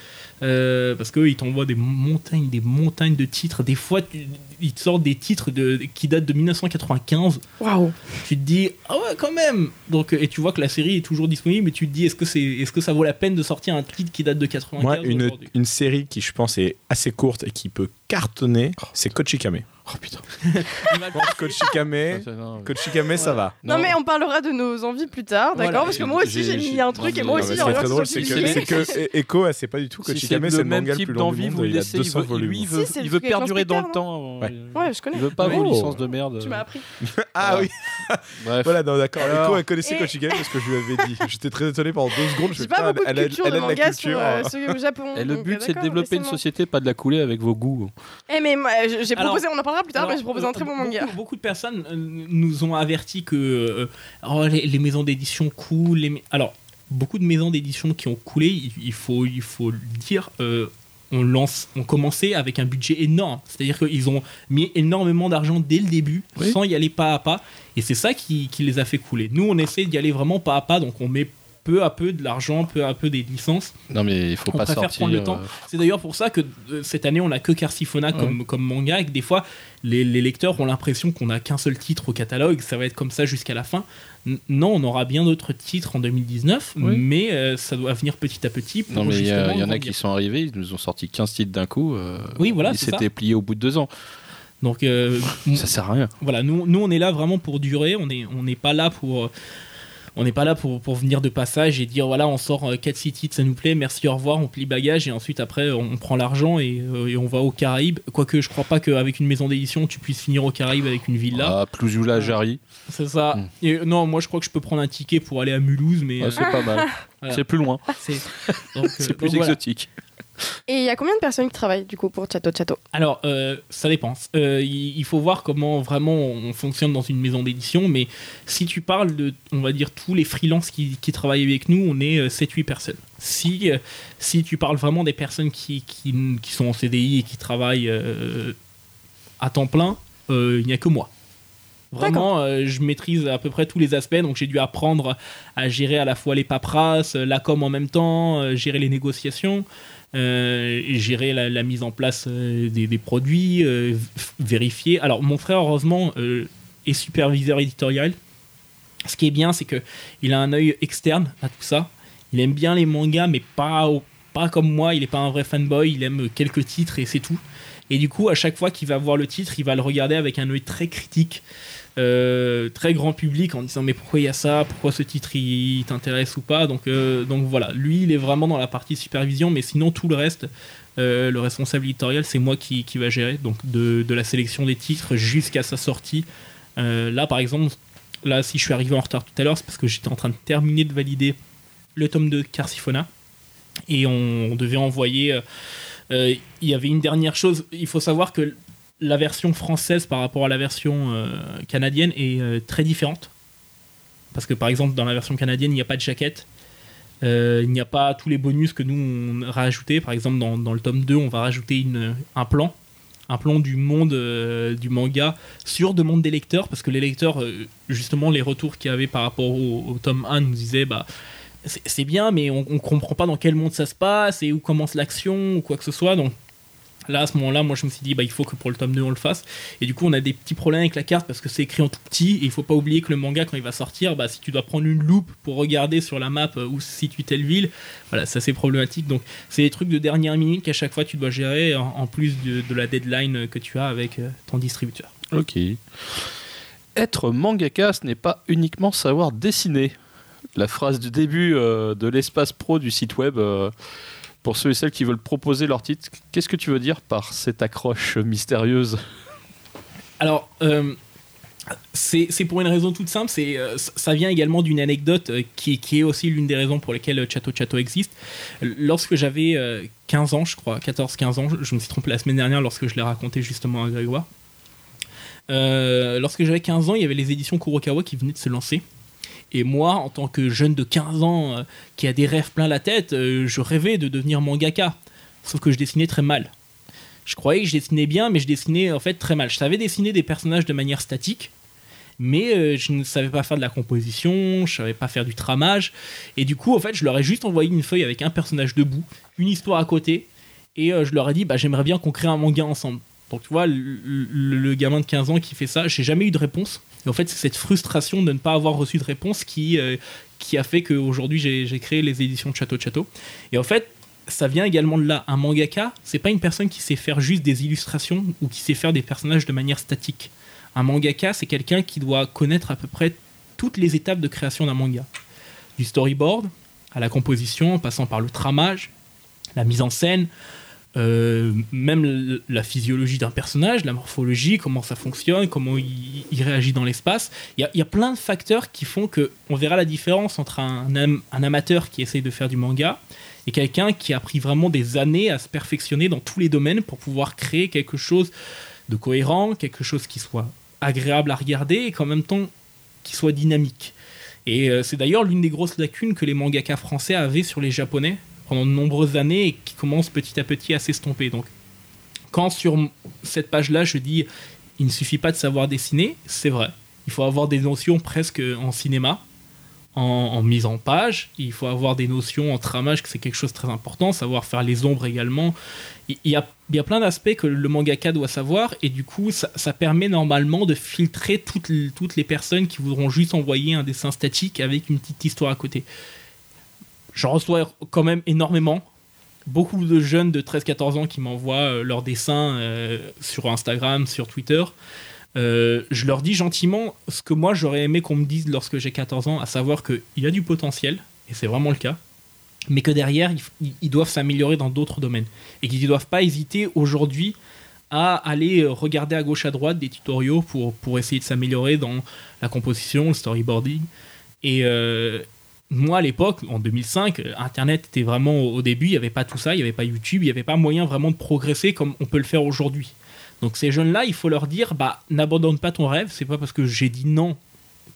Euh, parce qu'ils t'envoient des montagnes, des montagnes de titres. Des fois, tu- ils te sortent des titres de, qui datent de 1995. Waouh. Tu te dis, ah ouais, quand même. Donc, et tu vois que la série est toujours disponible, mais tu te dis, est-ce que, c'est, est-ce que ça vaut la peine de sortir un titre qui date de 95 Moi, une, une série qui, je pense, est assez courte et qui peut cartonner, c'est Kochikame. Oh putain. Kochikame, Non, Kochikame, ça va. Non, mais on parlera de nos envies plus tard, d'accord Voilà. Parce que moi aussi J'ai- j'ai mis un truc et moi aussi j'ai rien très drôle, c'est sujet. que, c'est que Echo, elle sait pas du tout Si c'est Kochikame, le c'est le même manga le type plus long du d'envie, monde. vous le Il a laissez, 200 il veut, volumes. lui, il veut, Si, c'est il le veut truc avec perdurer dans le l'inspecteur, temps. Ouais. Ouais, je connais. Il veut pas Ouais. vos Oh. licences de merde. Tu m'as appris. Ah oui, Bref. voilà, non, d'accord. Alors- Echo, elle connaissait Et- Kochikame parce que je lui avais dit. J'étais très étonné pendant deux secondes. Je J'ai fais, pas putain, beaucoup de elle a- culture elle de a de la manga sur culture. euh, au Japon. Et le donc, but, euh, c'est de d'accord, développer une laissez-moi. société, pas de la couler avec vos goûts. Eh, mais moi, j'ai j'ai Alors- proposé, on en parlera plus tard, Alors, mais j'ai proposé un très bon manga. Beaucoup, beaucoup de personnes euh, nous ont averti que euh, oh, les, les maisons d'édition coulent. les Alors, beaucoup de maisons d'édition qui ont coulé, il, il faut, il faut le dire, euh, on, lance, on commençait avec un budget énorme. C'est-à-dire qu'ils ont mis énormément d'argent dès le début, Oui. sans y aller pas à pas. Et c'est ça qui, qui les a fait couler. Nous, on essaie d'y aller vraiment pas à pas, donc on met peu à peu de l'argent, peu à peu des licences. Non, mais il faut On pas préfère sortir. prendre le temps. euh, C'est d'ailleurs pour ça que euh, cette année, on a que Carsifona comme, comme manga et que des fois, les, les lecteurs ont l'impression qu'on n'a qu'un seul titre au catalogue, ça va être comme ça jusqu'à la fin. N- non, on aura bien d'autres titres en 2019, Oui. mais euh, ça doit venir petit à petit. Pour Non, mais il y, a- en a qui sont arrivés, ils nous ont sorti 15 titres d'un coup. euh, Oui, voilà, Ils s'étaient pliés au bout de deux ans. Donc, Ça sert à rien. voilà, nous, nous, on est là vraiment pour durer, on n'est on n'est pas là pour. On n'est pas là pour, pour venir de passage et dire voilà, on sort 4-6 titres, ça nous plaît, merci, au revoir, on plie bagage et ensuite après on prend l'argent et, euh, et on va aux Caraïbes. Quoique je crois pas qu'avec une maison d'édition tu puisses finir aux Caraïbes avec une villa. Ah, Ploujoula, Jarry, C'est ça. Mm. Et, euh, non, moi je crois que je peux prendre un ticket pour aller à Mulhouse, mais euh, c'est pas mal. Voilà. C'est plus loin, c'est euh, plus voilà. exotique. Et il y a combien de personnes qui travaillent du coup pour Chateau Chateau Alors, euh, ça dépend. Euh, il faut voir comment vraiment on fonctionne dans une maison d'édition, mais si tu parles de, on va dire, tous les freelances qui, qui travaillent avec nous, on est 7-8 personnes. Si, euh, si tu parles vraiment des personnes qui, qui, qui sont en CDI et qui travaillent euh, à temps plein, euh, il n'y a que moi. Vraiment, euh, je maîtrise à peu près tous les aspects, donc j'ai dû apprendre à gérer à la fois les paperasses, la com en même temps, euh, gérer les négociations, euh, gérer la, mise en place euh, des, des produits, euh, vérifier. Alors, mon frère, heureusement, euh, est superviseur éditorial. Ce qui est bien, c'est que il a un œil externe à tout ça. Il aime bien les mangas, mais pas, pas comme moi. Il n'est pas un vrai fanboy. Il aime quelques titres et c'est tout. Et du coup, à chaque fois qu'il va voir le titre, il va le regarder avec un œil très critique, euh, très grand public, en disant mais pourquoi il y a ça, pourquoi ce titre il t'intéresse ou pas? Donc, euh, donc voilà, lui il est vraiment dans la partie supervision, mais sinon tout le reste, euh, le responsable éditorial, c'est moi qui, qui va gérer, donc de, de la sélection des titres jusqu'à sa sortie. Là par exemple, là si je suis arrivé en retard tout à l'heure, c'est parce que j'étais en train de terminer de valider le tome de Carsifona et on, devait envoyer. il y avait une dernière chose. Il faut savoir que la version française par rapport à la version euh, canadienne est euh, très différente. Parce que par exemple, dans la version canadienne, il n'y a pas de jaquette. Euh, il n'y a pas tous les bonus que nous on a. Par exemple, dans, dans le tome 2, on va rajouter une, un plan. Un plan du monde du manga sur demande des lecteurs. Parce que les lecteurs, justement, les retours qu'il y avait par rapport au, tome 1 nous disaient bah, c'est bien, mais on, on comprend pas dans quel monde ça se passe et où commence l'action ou quoi que ce soit. Donc là, à ce moment-là, moi je me suis dit, bah, il faut que pour le tome 2 on le fasse. Et du coup, on a des petits problèmes avec la carte parce que c'est écrit en tout petit. Et il faut pas oublier que le manga, quand il va sortir, bah, si tu dois prendre une loupe pour regarder sur la map euh, où se situe telle ville, voilà, ça c'est problématique. Donc c'est des trucs de dernière minute qu'à chaque fois tu dois gérer en, plus de, la deadline que tu as avec euh, ton distributeur. Ok. Être mangaka, ce n'est pas uniquement savoir dessiner. La phrase du début euh, de l'espace pro du site web, pour ceux et celles qui veulent proposer leur titre, qu'est-ce que tu veux dire par cette accroche mystérieuse? Alors, euh, c'est pour une raison toute simple, euh, ça- vient également d'une anecdote euh, qui, est aussi l'une des raisons pour lesquelles Chateau Chateau existe. Lorsque j'avais euh, 15 ans, je crois, 14-15 ans, je, me suis trompé la semaine dernière lorsque je l'ai raconté justement à Grégoire. Lorsque j'avais 15 ans, il y avait les éditions Kurokawa qui venaient de se lancer. Et moi, en tant que jeune de 15 ans euh, qui a des rêves plein la tête, euh, je rêvais de devenir mangaka. Sauf que je dessinais très mal. Je croyais que je dessinais bien, mais je dessinais en fait très mal. Je savais dessiner des personnages de manière statique, mais euh, je ne savais pas faire de la composition, je savais pas faire du tramage. Et du coup, en fait, je leur ai juste envoyé une feuille avec un personnage debout, une histoire à côté, Et je leur ai dit, bah, j'aimerais bien qu'on crée un manga ensemble. Donc tu vois, le, le- le gamin de 15 ans qui fait ça, j'ai jamais eu de réponse. Et en fait, c'est cette frustration de ne pas avoir reçu de réponse qui, euh, qui a fait qu'aujourd'hui j'ai j'ai créé les éditions Château de Château. Et en fait, ça vient également de là. Un mangaka, c'est pas une personne qui sait faire juste des illustrations ou qui sait faire des personnages de manière statique. Un mangaka, c'est quelqu'un qui doit connaître à peu près toutes les étapes de création d'un manga. Du storyboard à la composition, en passant par le tramage, la mise en scène, euh, même la physiologie d'un personnage, la morphologie, comment ça fonctionne, comment il, réagit dans l'espace. Il y, a- plein de facteurs qui font que on verra la différence entre un, am- un amateur qui essaye de faire du manga et quelqu'un qui a pris vraiment des années à se perfectionner dans tous les domaines pour pouvoir créer quelque chose de cohérent, quelque chose qui soit agréable à regarder et qu'en même temps qui soit dynamique. Et euh, c'est d'ailleurs l'une des grosses lacunes que les mangaka français avaient sur les japonais pendant de nombreuses années et qui commence petit à petit à s'estomper. Donc, quand sur cette page-là, je dis il ne suffit pas de savoir dessiner, c'est vrai. Il faut avoir des notions presque en cinéma, en, mise en page. Il faut avoir des notions en tramage, que c'est quelque chose de très important. Savoir faire les ombres également. Il y a, il y a plein d'aspects que le mangaka doit savoir et du coup, ça, ça permet normalement de filtrer toutes, toutes les personnes qui voudront juste envoyer un dessin statique avec une petite histoire à côté. J'en reçois quand même énormément. Beaucoup de jeunes de 13-14 ans qui m'envoient euh, leurs dessins euh, sur Instagram, sur Twitter. Euh, je leur dis gentiment ce que moi j'aurais aimé qu'on me dise lorsque j'ai 14 ans, à savoir qu'il y a du potentiel, et c'est vraiment le cas, mais que derrière, ils, doivent s'améliorer dans d'autres domaines. Et qu'ils ne doivent pas hésiter aujourd'hui à aller regarder à gauche à droite des tutoriaux pour, pour essayer de s'améliorer dans la composition, le storyboarding. Et moi, à l'époque, en 2005, euh, Internet était vraiment au début, il n'y avait pas tout ça, il n'y avait pas YouTube, il n'y avait pas moyen vraiment de progresser comme on peut le faire aujourd'hui. Donc ces jeunes-là, il faut leur dire, bah, n'abandonne pas ton rêve, c'est pas parce que j'ai dit non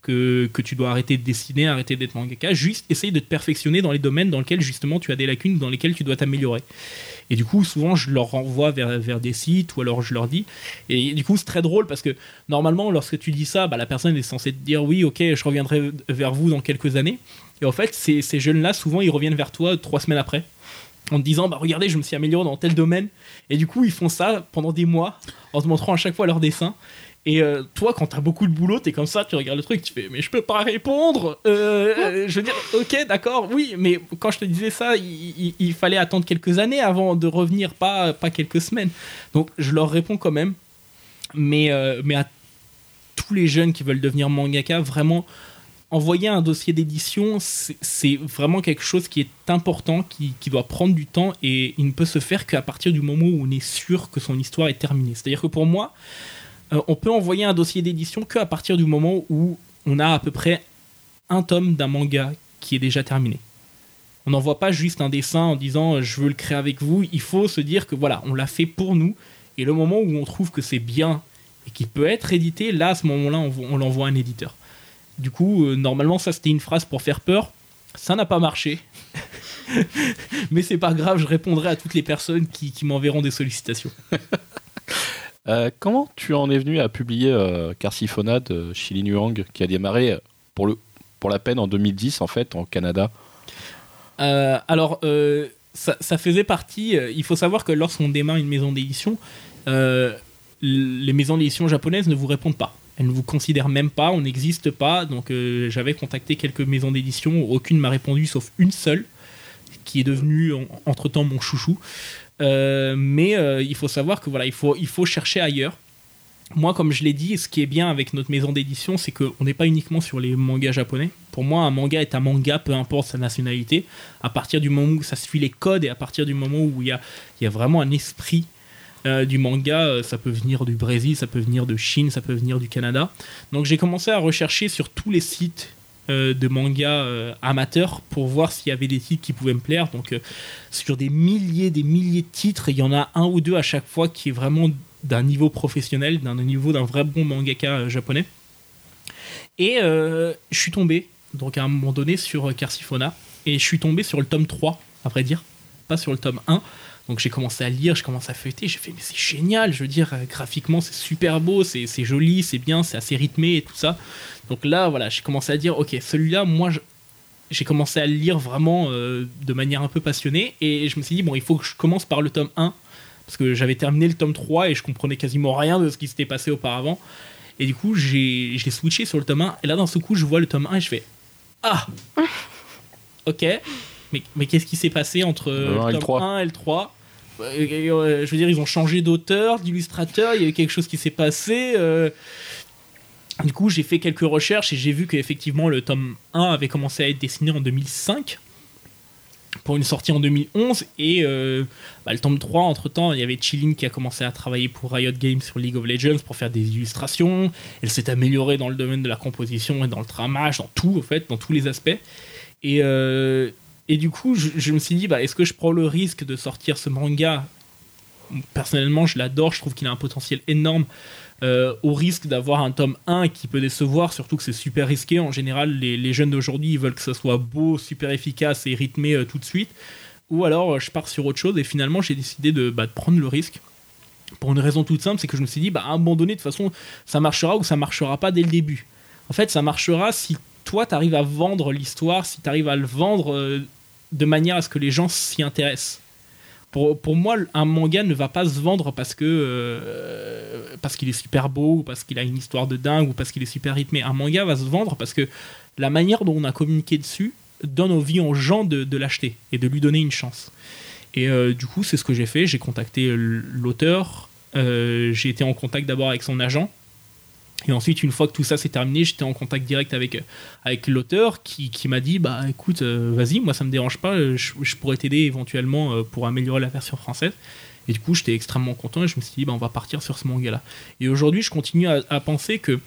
que, que tu dois arrêter de dessiner, arrêter d'être mangaka, juste essaye de te perfectionner dans les domaines dans lesquels justement tu as des lacunes, dans lesquels tu dois t'améliorer. Et du coup, souvent, je leur renvoie vers, vers des sites ou alors je leur dis. Et du coup, c'est très drôle parce que normalement, lorsque tu dis ça, bah, la personne est censée te dire oui, ok, je reviendrai vers vous dans quelques années. Et en fait, ces, ces jeunes-là, souvent, ils reviennent vers toi trois semaines après en te disant bah regardez je me suis amélioré dans tel domaine. Et du coup ils font ça pendant des mois en te montrant à chaque fois leurs dessins et euh, toi quand t'as beaucoup de boulot t'es comme ça tu regardes le truc tu fais mais je peux pas répondre. Euh, euh, je veux dire ok d'accord oui mais quand je te disais ça il, fallait attendre quelques années avant de revenir pas pas quelques semaines. Donc je leur réponds quand même. Mais mais à tous les jeunes qui veulent devenir mangaka vraiment envoyer un dossier d'édition, c'est vraiment quelque chose qui est important, qui, qui doit prendre du temps et il ne peut se faire qu'à partir du moment où on est sûr que son histoire est terminée. C'est-à-dire que pour moi, euh, on peut envoyer un dossier d'édition qu'à partir du moment où on a à peu près un tome d'un manga qui est déjà terminé. On n'envoie pas juste un dessin en disant euh, je veux le créer avec vous. Il faut se dire que voilà, on l'a fait pour nous. Et le moment où on trouve que c'est bien et qu'il peut être édité, là, à ce moment-là, on l'envoie à un éditeur. Du coup, euh, normalement, ça c'était une phrase pour faire peur. Ça n'a pas marché. Mais c'est pas grave, je répondrai à toutes les personnes qui, qui m'enverront des sollicitations. Euh, comment tu en es venu à publier euh, Carsiphonia de Chili Nuang, qui a démarré pour, le, pour la peine en 2010, en fait, en Canada? Alors, ça, ça faisait partie. il faut savoir que lorsqu'on démarre une maison d'édition, les maisons d'édition japonaises ne vous répondent pas. Elles ne vous considèrent même pas, on n'existe pas. Donc, euh, j'avais contacté quelques maisons d'édition, aucune m'a répondu sauf une seule, qui est devenue entre temps mon chouchou. Euh, mais euh, il faut savoir que voilà, il faut, il faut chercher ailleurs. Moi, comme je l'ai dit, ce qui est bien avec notre maison d'édition, c'est qu'on n'est pas uniquement sur les mangas japonais. Pour moi, un manga est un manga, peu importe sa nationalité. À partir du moment où ça suit les codes et à partir du moment où il y a, il y a vraiment un esprit euh, du manga, euh, ça peut venir du Brésil, ça peut venir de Chine, ça peut venir du Canada. Donc j'ai commencé à rechercher sur tous les sites euh, de manga amateurs pour voir s'il y avait des titres qui pouvaient me plaire. Donc sur des milliers, des milliers de titres, il y en a un ou deux à chaque fois qui est vraiment d'un niveau professionnel, d'un niveau d'un vrai bon mangaka japonais. Et je suis tombé, donc à un moment donné, sur Carsiphonia, et je suis tombé sur le tome 3, à vrai dire, pas sur le tome 1. Donc j'ai commencé à lire, je commence à feuilleter, j'ai fait mais c'est génial, je veux dire, euh, graphiquement c'est super beau, c'est joli, c'est bien, c'est assez rythmé et tout ça. Donc là, voilà, j'ai commencé à dire, ok, celui-là, moi, j'ai commencé à le lire vraiment euh, de manière un peu passionnée et je me suis dit bon il faut que je commence par le tome 1 parce que j'avais terminé le tome 3 et je comprenais quasiment rien de ce qui s'était passé auparavant et du coup j'ai j'ai switché sur le tome 1 et là d'un seul coup je vois le tome 1 et je fais ah ok mais, mais qu'est-ce qui s'est passé entre et le tome 3. 1 et le 3 Euh, euh, je veux dire ils ont changé d'auteur d'illustrateur il y a eu quelque chose qui s'est passé euh, du coup, j'ai fait quelques recherches et j'ai vu qu'effectivement le tome 1 avait commencé à être dessiné en 2005 pour une sortie en 2011 et euh, bah, le tome 3 entre temps il y avait Chilling qui a commencé à travailler pour Riot Games sur League of Legends pour faire des illustrations. Elle s'est améliorée dans le domaine de la composition et dans le tramage dans tout en fait dans tous les aspects. Et, euh, et du coup je, me suis dit bah, est-ce que je prends le risque de sortir ce manga? Personnellement je l'adore je trouve qu'il a un potentiel énorme euh, au risque d'avoir un tome 1 qui peut décevoir, surtout que c'est super risqué. En général, les, les jeunes d'aujourd'hui, ils veulent que ça soit beau, super efficace et rythmé euh, tout de suite. Ou alors, euh, je pars sur autre chose et finalement, j'ai décidé de, bah, de prendre le risque. Pour une raison toute simple, c'est que je me suis dit, bah, à un moment donné, de toute façon, ça marchera ou ça marchera pas dès le début. En fait, ça marchera si toi, tu arrives à vendre l'histoire, si tu arrives à le vendre de manière à ce que les gens s'y intéressent. Pour, pour moi, un manga ne va pas se vendre parce que euh, parce qu'il est super beau, ou parce qu'il a une histoire de dingue, ou parce qu'il est super rythmé. Un manga va se vendre parce que la manière dont on a communiqué dessus donne envie aux gens de, de l'acheter et de lui donner une chance. Et euh, du coup, c'est ce que j'ai fait. J'ai contacté l'auteur. euh, j'ai été en contact d'abord avec son agent. Et ensuite, une fois que tout ça s'est terminé, j'étais en contact direct avec, avec l'auteur qui, qui m'a dit Bah écoute, euh, vas-y, moi ça me dérange pas, euh, je, pourrais t'aider éventuellement euh, pour améliorer la version française. Et du coup, j'étais extrêmement content et je me suis dit Bah on va partir sur ce manga-là. Et aujourd'hui, je continue à, penser que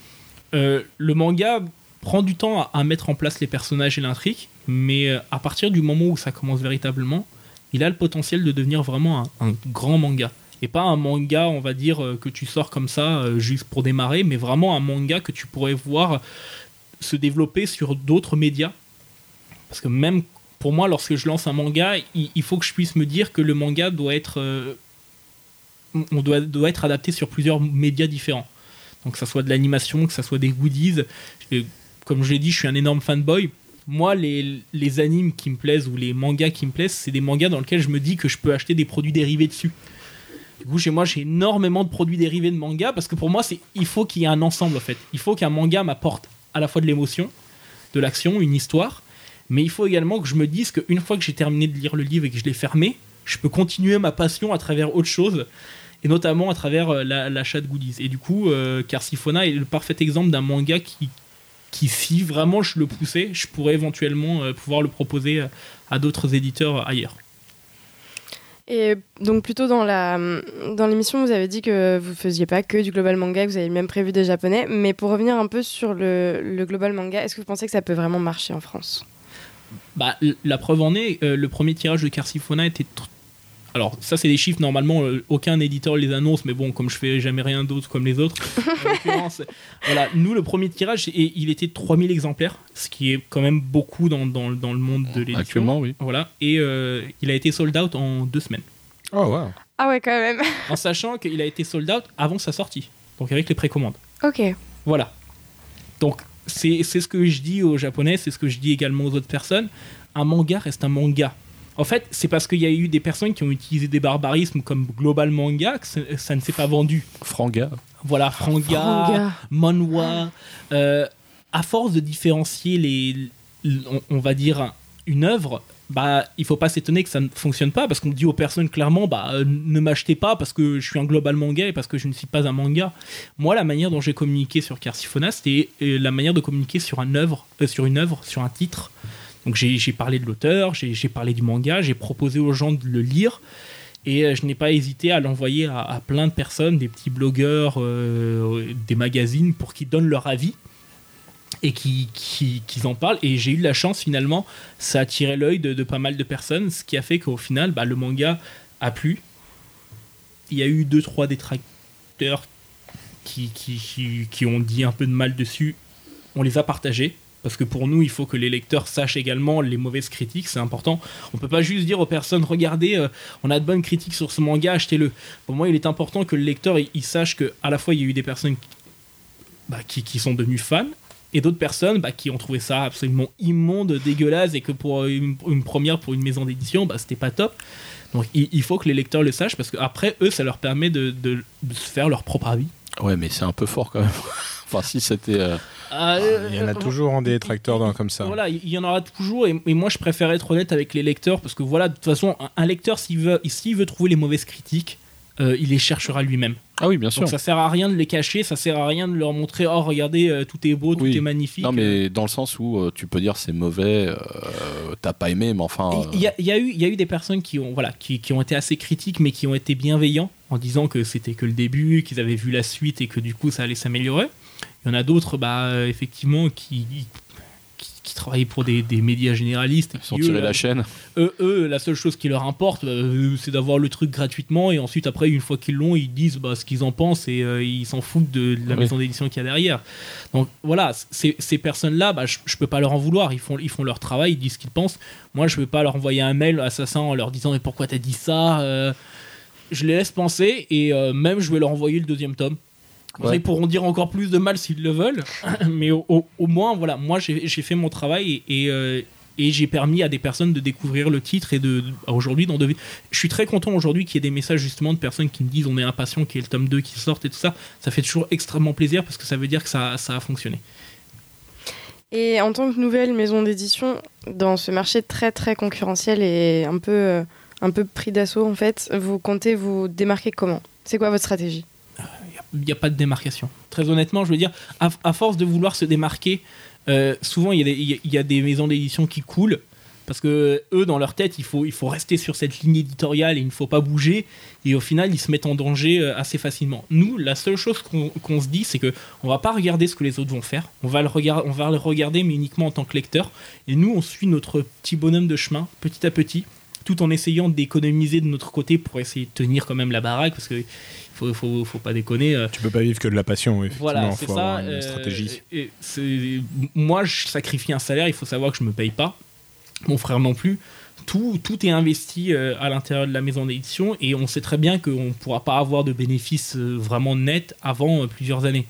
le manga prend du temps à, mettre en place les personnages et l'intrigue, mais à partir du moment où ça commence véritablement, il a le potentiel de devenir vraiment un grand manga. Et pas un manga, on va dire, euh, que tu sors comme ça euh, juste pour démarrer, mais vraiment un manga que tu pourrais voir se développer sur d'autres médias. Parce que même pour moi, lorsque je lance un manga, il, faut que je puisse me dire que le manga doit être, euh, on doit, doit être adapté sur plusieurs médias différents. Donc que ça soit de l'animation, que ça soit des goodies. Comme je l'ai dit, je suis un énorme fanboy. Moi, les, les animes qui me plaisent ou les mangas qui me plaisent, c'est des mangas dans lesquels je me dis que je peux acheter des produits dérivés dessus. Du coup, chez moi, j'ai énormément de produits dérivés de manga parce que pour moi, c'est il faut qu'il y ait un ensemble en fait. Il faut qu'un manga m'apporte à la fois de l'émotion, de l'action, une histoire, mais il faut également que je me dise qu'une fois que j'ai terminé de lire le livre et que je l'ai fermé, je peux continuer ma passion à travers autre chose et notamment à travers euh, la- l'achat de goodies. Et du coup, euh, Carsifona est le parfait exemple d'un manga qui, qui, si vraiment je le poussais, je pourrais éventuellement euh, pouvoir le proposer euh, à d'autres éditeurs ailleurs. Et donc plutôt dans la dans l'émission, vous avez dit que vous faisiez pas que du global manga, que vous avez même prévu des japonais. Mais pour revenir un peu sur le, le global manga, est-ce que vous pensez que ça peut vraiment marcher en France? Bah, la preuve en est, euh, le premier tirage de Carsifona était. Alors, ça, c'est des chiffres, normalement, euh, aucun éditeur les annonce, mais bon, comme je fais jamais rien d'autre comme les autres, en l'occurrence, voilà, nous, le premier tirage, et il était 3000 exemplaires, ce qui est quand même beaucoup dans, dans, dans le monde de l'édition. Actuellement, oui. Voilà, et euh, il a été sold out en deux semaines. Oh, wow. Ah ouais, quand même. En sachant qu'il a été sold out avant sa sortie, donc avec les précommandes. ok. Voilà. Donc, c'est c'est ce que je dis aux Japonais, c'est ce que je dis également aux autres personnes. Un manga reste un manga. En fait, c'est parce qu'il y a eu des personnes qui ont utilisé des barbarismes comme global manga que ça, ça ne s'est pas vendu. Franga. Voilà, franga, Manga. manhwa. euh, à force de différencier les, on, on va dire un- une œuvre, bah il faut pas s'étonner que ça ne fonctionne pas parce qu'on dit aux personnes clairement bah euh, ne m'achetez pas parce que je suis un global manga et parce que je ne suis pas un manga. Moi la manière dont j'ai communiqué sur Carsifona c'était euh, la manière de communiquer sur un œuvre, euh, sur une œuvre, sur un titre. Donc j'ai parlé de l'auteur, j'ai parlé du manga, j'ai proposé aux gens de le lire. Et euh, je n'ai pas hésité à l'envoyer à, plein de personnes, des petits blogueurs, euh, des magazines, pour qu'ils donnent leur avis et qui- qui- qu'ils en parlent. Et j'ai eu la chance finalement, ça a attiré l'œil de, pas mal de personnes, ce qui a fait qu'au final, bah, le manga a plu. Il y a eu deux trois détracteurs qui ont dit un peu de mal dessus. On les a partagés. Parce que pour nous, il faut que les lecteurs sachent également les mauvaises critiques, c'est important. On peut pas juste dire aux personnes, regardez, euh, on a de bonnes critiques sur ce manga, achetez-le. Pour moi, il est important que le lecteur il, sache que à la fois il y a eu des personnes qui, bah, sont devenues fans Et d'autres personnes bah, qui ont trouvé ça absolument immonde, dégueulasse, et que pour une, une première, pour une maison d'édition, bah, c'était pas top. Donc il, faut que les lecteurs le sachent, parce qu'après, eux, ça leur permet de se faire leur propre avis. Ouais, mais c'est un peu fort quand même. enfin, si c'était. euh, Ah, Il y en a toujours en des tracteurs dans- comme ça. Voilà, il y en aura toujours, et, et moi je préfère être honnête avec les lecteurs, parce que voilà, de toute façon, un, un lecteur, s'il veut, s'il veut trouver les mauvaises critiques, euh, il les cherchera lui-même. Ah oui, bien sûr. Donc ça sert à rien de les cacher, ça sert à rien de leur montrer, oh regardez, euh, tout est beau, tout Oui. est magnifique. Non, mais dans le sens où euh, tu peux dire c'est mauvais, euh, t'as pas aimé, mais enfin. Il y, a- il y a eu, il y a eu des personnes qui ont, voilà, qui, qui ont été assez critiques, mais qui ont été bienveillants en disant que c'était que le début, qu'ils avaient vu la suite et que du coup ça allait s'améliorer. Il y en a d'autres, bah, euh, effectivement, qui, qui, qui travaillaient pour des, des médias généralistes. Ils sont qui, tirés eux, la chaîne. eux, eux, la seule chose qui leur importe, euh, c'est d'avoir le truc gratuitement et ensuite, après, une fois qu'ils l'ont, ils disent bah, ce qu'ils en pensent et euh, ils s'en foutent de, de la Oui. maison d'édition qu'il y a derrière. Donc voilà, ces, personnes-là, bah, je, je peux pas leur en vouloir. Ils font, ils font leur travail, ils disent ce qu'ils pensent. Moi, je peux pas leur envoyer un mail assassin en leur disant mais pourquoi t'as dit ça Euh, Je les laisse penser et euh, même je vais leur envoyer le deuxième tome. Ouais. Ils pourront dire encore plus de mal s'ils le veulent, mais au, au- au moins, voilà, moi j'ai j'ai fait mon travail et, et, euh, et j'ai permis à des personnes de découvrir le titre et de, de- aujourd'hui d'en devenir. Je suis très content aujourd'hui qu'il y ait des messages justement de personnes qui me disent on est impatient qu'il y ait le tome 2 qui sorte et tout ça. Ça fait toujours extrêmement plaisir parce que ça veut dire que ça, ça a fonctionné. Et en tant que nouvelle maison d'édition, dans ce marché très très concurrentiel et un peu, euh, un peu pris d'assaut, en fait, vous comptez vous démarquer comment? C'est quoi votre stratégie? Il n'y a pas de démarcation. Très honnêtement, je veux dire, à, force de vouloir se démarquer, euh, souvent il y, a des- maisons d'édition qui coulent. Parce que eux, dans leur tête, il faut, il faut rester sur cette ligne éditoriale et il ne faut pas bouger. Et au final, ils se mettent en danger euh, assez facilement. Nous, la seule chose qu'on se dit, c'est que on va pas regarder ce que les autres vont faire. On va, le regarder, on va le regarder, mais uniquement en tant que lecteur. Et nous, on suit notre petit bonhomme de chemin, petit à petit, tout en essayant d'économiser de notre côté pour essayer de tenir quand même la baraque. Parce que faut, faut, faut pas déconner. euh, Tu peux pas vivre que de la passion, effectivement. voilà, il c'est faut ça. une euh, stratégie. et moi, je sacrifie un salaire. Il faut savoir que je me paye pas. Mon frère non plus. Tout, tout est investi euh, à l'intérieur de la maison d'édition et on sait très bien qu'on ne pourra pas avoir de bénéfices vraiment nets avant plusieurs années.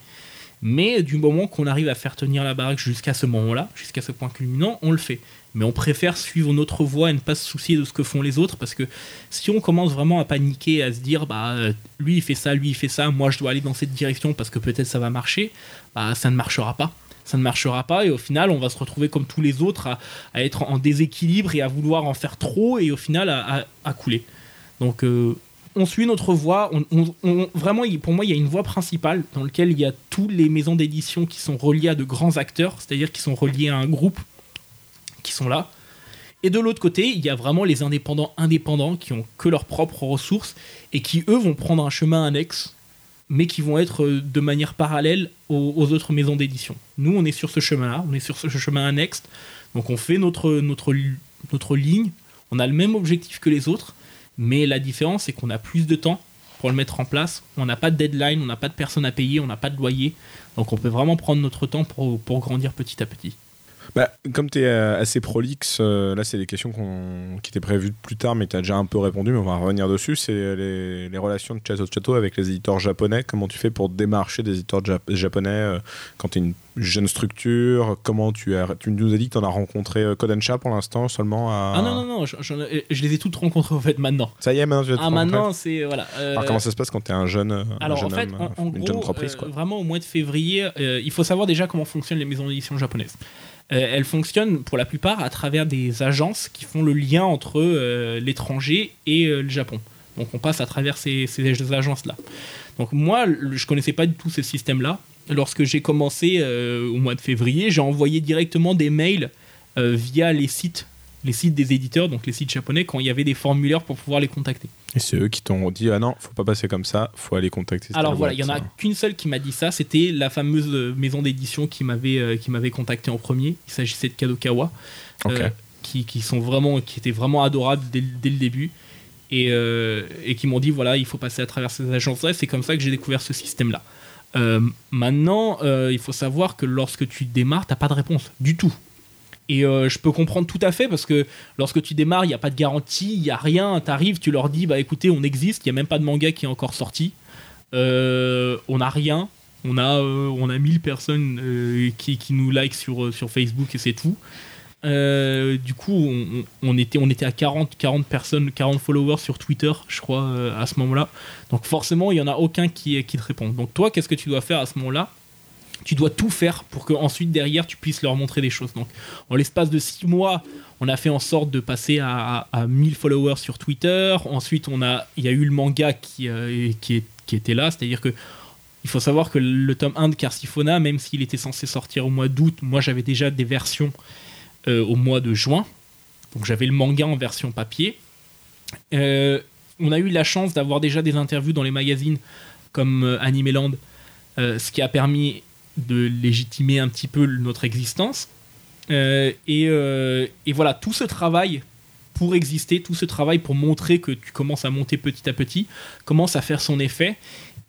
Mais du moment qu'on arrive à faire tenir la baraque jusqu'à ce moment-là, jusqu'à ce point culminant, on le fait. Mais on préfère suivre notre voie et ne pas se soucier de ce que font les autres parce que si on commence vraiment à paniquer, à se dire bah euh, lui il fait ça, lui il fait ça, moi je dois aller dans cette direction parce que peut-être ça va marcher, bah ça ne marchera pas. Ça ne marchera pas et au final on va se retrouver comme tous les autres à, être en déséquilibre et à vouloir en faire trop et au final à, couler. Donc euh, on suit notre voie. Vraiment, pour moi, il y a une voie principale dans laquelle il y a tous les maisons d'édition qui sont reliées à de grands acteurs, c'est-à-dire qui sont reliés à un groupe qui sont là. Et de l'autre côté, il y a vraiment les indépendants indépendants qui ont que leurs propres ressources et qui, eux, vont prendre un chemin annexe, mais qui vont être euh, de manière parallèle aux, autres maisons d'édition. Nous, on est sur ce chemin-là, on est sur ce chemin annexe, donc on fait notre, notre, notre ligne, on a le même objectif que les autres, mais la différence, c'est qu'on a plus de temps pour le mettre en place, on n'a pas de deadline, on n'a pas de personnes à payer, on n'a pas de loyer, donc on peut vraiment prendre notre temps pour, pour grandir petit à petit. Bah, comme tu es assez prolixe, euh, là, c'est des questions qui étaient prévues plus tard, mais tu as déjà un peu répondu, mais on va revenir dessus. C'est les, les relations de Chateau Chateau avec les éditeurs japonais. Comment tu fais pour démarcher des éditeurs jap- japonais euh, quand tu es une jeune structure? Comment tu as. Tu nous as dit que tu en as rencontré euh, Kodansha pour l'instant seulement à... Ah non, non, non, ai- je les ai toutes rencontrées en fait maintenant. Ça y est, maintenant tu vas te Ah, maintenant, c'est. Voilà. euh, Alors, comment ça se passe quand tu es un jeune, un Alors jeune en fait, homme, en, en une gros, jeune entreprise euh, quoi. vraiment au mois de février, euh, il faut savoir déjà comment fonctionnent les maisons d'édition japonaises. Euh, elles fonctionnent pour la plupart à travers des agences qui font le lien entre euh, l'étranger et euh, le Japon. Donc on passe à travers ces, ces agences-là. Donc moi, je connaissais pas du tout ce système-là. Lorsque j'ai commencé au mois de février, j'ai envoyé directement des mails via les sites, les sites des éditeurs, donc les sites japonais, quand il y avait des formulaires pour pouvoir les contacter. Et c'est eux qui t'ont dit ah non, faut pas passer comme ça, faut aller contacter. Alors voilà, il y en a qu'une seule qui m'a dit ça, c'était la fameuse euh, maison d'édition qui m'avait euh, qui m'avait contacté en premier. Il s'agissait de Kadokawa, Ok. euh, qui, qui sont vraiment qui étaient vraiment adorables dès, le- dès le début et, euh, et qui m'ont dit voilà il faut passer à travers ces agences-là. C'est comme ça que j'ai découvert ce système-là. Maintenant, il faut savoir que lorsque tu démarres, t'as pas de réponse du tout. Et euh, je peux comprendre tout à fait parce que lorsque tu démarres, il n'y a pas de garantie, il n'y a rien. Tu arrives, tu leur dis bah écoutez, on existe, il n'y a même pas de manga qui est encore sorti. Euh, on n'a rien. On a, euh, on a 1000 personnes euh, qui, qui nous like sur, sur Facebook et c'est tout. Du coup, on, était, on était à 40, 40 personnes, 40 followers sur Twitter, je crois, à ce moment-là. Donc forcément, il n'y en a aucun qui, qui te répond. Donc toi, qu'est-ce que tu dois faire à ce moment-là? Tu dois tout faire pour que ensuite derrière, tu puisses leur montrer des choses. Donc en l'espace de 6 mois, on a fait en sorte de passer à, à, à 1000 followers sur Twitter. Ensuite, on a, il y a eu le manga qui, euh, était là, c'est-à-dire que il faut savoir que le tome 1 de Carsifona, même s'il était censé sortir au mois d'août, moi j'avais déjà des versions euh, au mois de juin. Donc j'avais le manga en version papier. Euh, on a eu la chance d'avoir déjà des interviews dans les magazines comme Animeland, ce qui a permis de légitimer un petit peu notre existence. Euh, et, euh, et voilà, tout ce travail pour exister, tout ce travail pour montrer que tu commences à monter petit à petit, commence à faire son effet.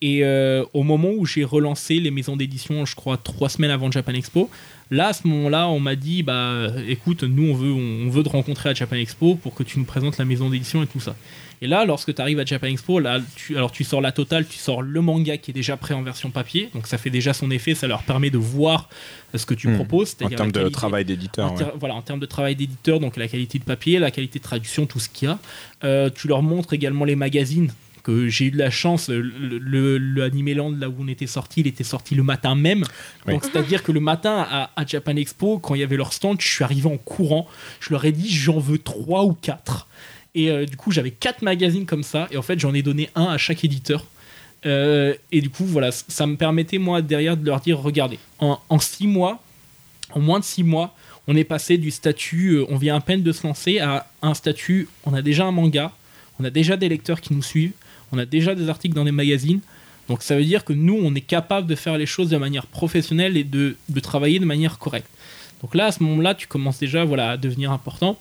Et euh, au moment où j'ai relancé les maisons d'édition, je crois trois semaines avant Japan Expo, là à ce moment-là, on m'a dit bah écoute, nous on veut, on veut te rencontrer à Japan Expo pour que tu nous présentes la maison d'édition et tout ça. Et là, lorsque tu arrives à Japan Expo, là, tu, alors tu sors la totale, tu sors le manga qui est déjà prêt en version papier, donc ça fait déjà son effet, ça leur permet de voir euh, ce que tu Hmm. proposes. En termes de travail d'éditeur. ouais. Voilà, en termes de travail d'éditeur, donc la qualité de papier, la qualité de traduction, tout ce qu'il y a. Euh, tu leur montres également les magazines que j'ai eu de la chance. Le, le, le Animeland, là où on était sorti, il était sorti le matin même. Oui. Donc c'est-à-dire que le matin à, à Japan Expo, quand il y avait leur stand, je suis arrivé en courant. Je leur ai dit j'en veux trois ou quatre. Et euh, du coup, j'avais quatre magazines comme ça. Et en fait, j'en ai donné un à chaque éditeur. Euh, et du coup, voilà, ça me permettait, moi, derrière, de leur dire regardez, en, en six mois, en moins de six mois, on est passé du statut, euh, on vient à peine de se lancer, à un statut, on a déjà un manga, on a déjà des lecteurs qui nous suivent, on a déjà des articles dans des magazines. Donc ça veut dire que nous, on est capable de faire les choses de manière professionnelle et de, travailler de manière correcte. Donc là, à ce moment-là, tu commences déjà voilà, à devenir important.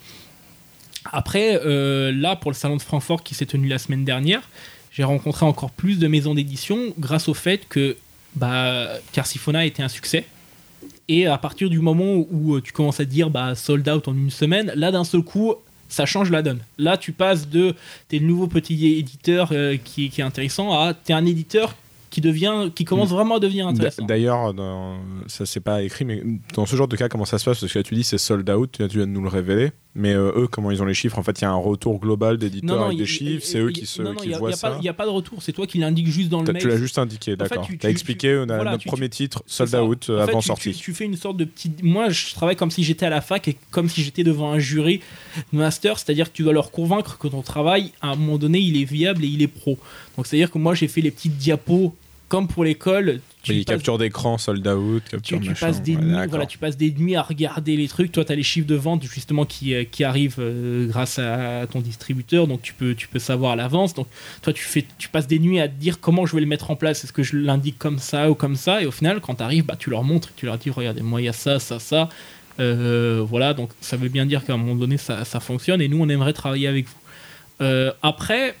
Après, euh, là, pour le salon de Francfort qui s'est tenu la semaine dernière, j'ai rencontré encore plus de maisons d'édition grâce au fait que bah, Carsifona était un succès. Et à partir du moment où euh, tu commences à dire bah, sold out en une semaine, là d'un seul coup, ça change la donne. Là, tu passes de t'es le nouveau petit éditeur euh, qui, qui est intéressant à t'es un éditeur qui devient, qui commence vraiment à devenir intéressant. D'ailleurs, ça c'est pas écrit, mais dans ce genre de cas, comment ça se passe? Parce que là, tu dis c'est sold out, tu viens de nous le révéler. Mais euh, eux, comment ils ont les chiffres? En fait, il y a un retour global d'éditeurs avec des chiffres, c'est eux qui, se, non, non, qui a- voient a ça. Il n'y a pas de retour, c'est toi qui l'indiques juste dans le mail. Tu l'as juste indiqué, d'accord. tu- Tu as expliqué, on a voilà, notre tu- premier titre, sold out, En euh, fait, avant tu- sortie. Tu, tu fais une sorte de petite. Moi, je travaille comme si j'étais à la fac et comme si j'étais devant un jury master, c'est-à-dire que tu dois leur convaincre que ton travail, à un moment donné, il est viable et il est pro. Donc, c'est-à-dire que moi, j'ai fait les petites diapos comme pour l'école. Tu Oui, passes- capture d'écran, sold out, tu, capture tu machin. passes des nuits, voilà, tu passes des nuits à regarder les trucs. Toi, tu as les chiffres de vente justement qui, euh, qui arrivent euh, grâce à ton distributeur, donc tu peux, tu peux savoir à l'avance. Donc, toi, tu, fais, tu passes des nuits à te dire comment je vais le mettre en place. Est-ce que je l'indique comme ça ou comme ça? Et au final, quand tu arrives, bah, tu leur montres, tu leur dis regardez, moi, il y a ça, ça, ça. Euh, voilà, donc ça veut bien dire qu'à un moment donné, ça, ça fonctionne et nous, on aimerait travailler avec vous. Euh, après.